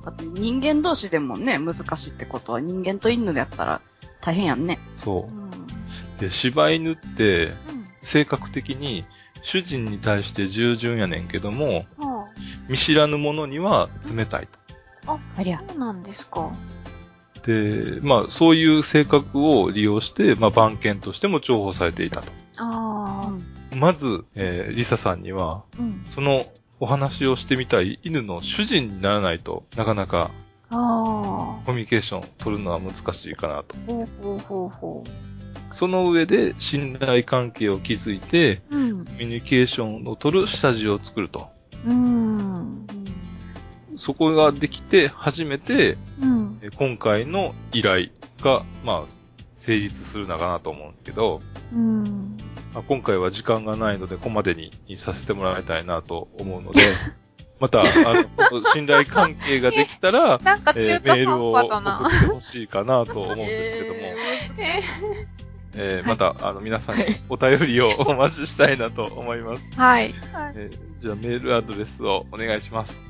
だって人間同士でもね、難しいってことは人間と犬でやったら大変やんね。
そうう。で、柴犬って、
ん。
性格的に主人に対して従順やねんけども、
うん。は
見知らぬ者には冷たいと。
ありゃ
あ、。そうなんですか。
で、まあ、そういう性格を利用して、まあ、番犬としても重宝されていたと。
ああ。
まず、えーリサさんには、
うん。
そのお話をしてみたい犬の主人にならないとなかなか。コミュニケーション取るのは難しいかなと。
ほうほうほうほ
その上で信頼関係を築いて、
う。うん。
コミュニケーションを取る下地を作ると。
うん。
そこができて初めて、
うん。
えー今回の依頼が、まあ、成立するのかなと思うんですけど、
うん。
まあ、今回は時間がないので、ここまでにさせてもらいたいなと思うので、また、あの、信頼関係ができたら、
なんか
え
中
ーメールを
途半端だな。
送ってほしいかなと思うんですけども、
え
えーまた、あの、皆さんにお便りをお待ちしたいなと思います。
はい。
ーはい
えーじゃあ、メールアドレスをお願いします。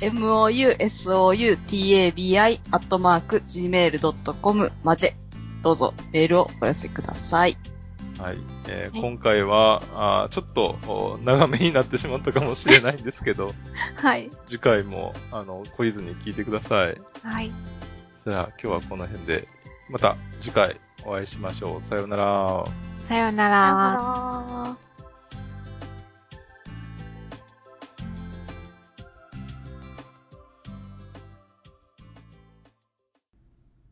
mousou.tabi.gmail.com まで、どうぞメールをお寄せください。
はい。えー
はい
今回は、あーちょっとお長めになってしまったかもしれないんですけど、
はい。
次回も、あの、懲りずに聞いてください。
はい。
そしたら、今日はこの辺で、また次回お会いしましょう。さようなら。
さような
さよ
ら。
なら。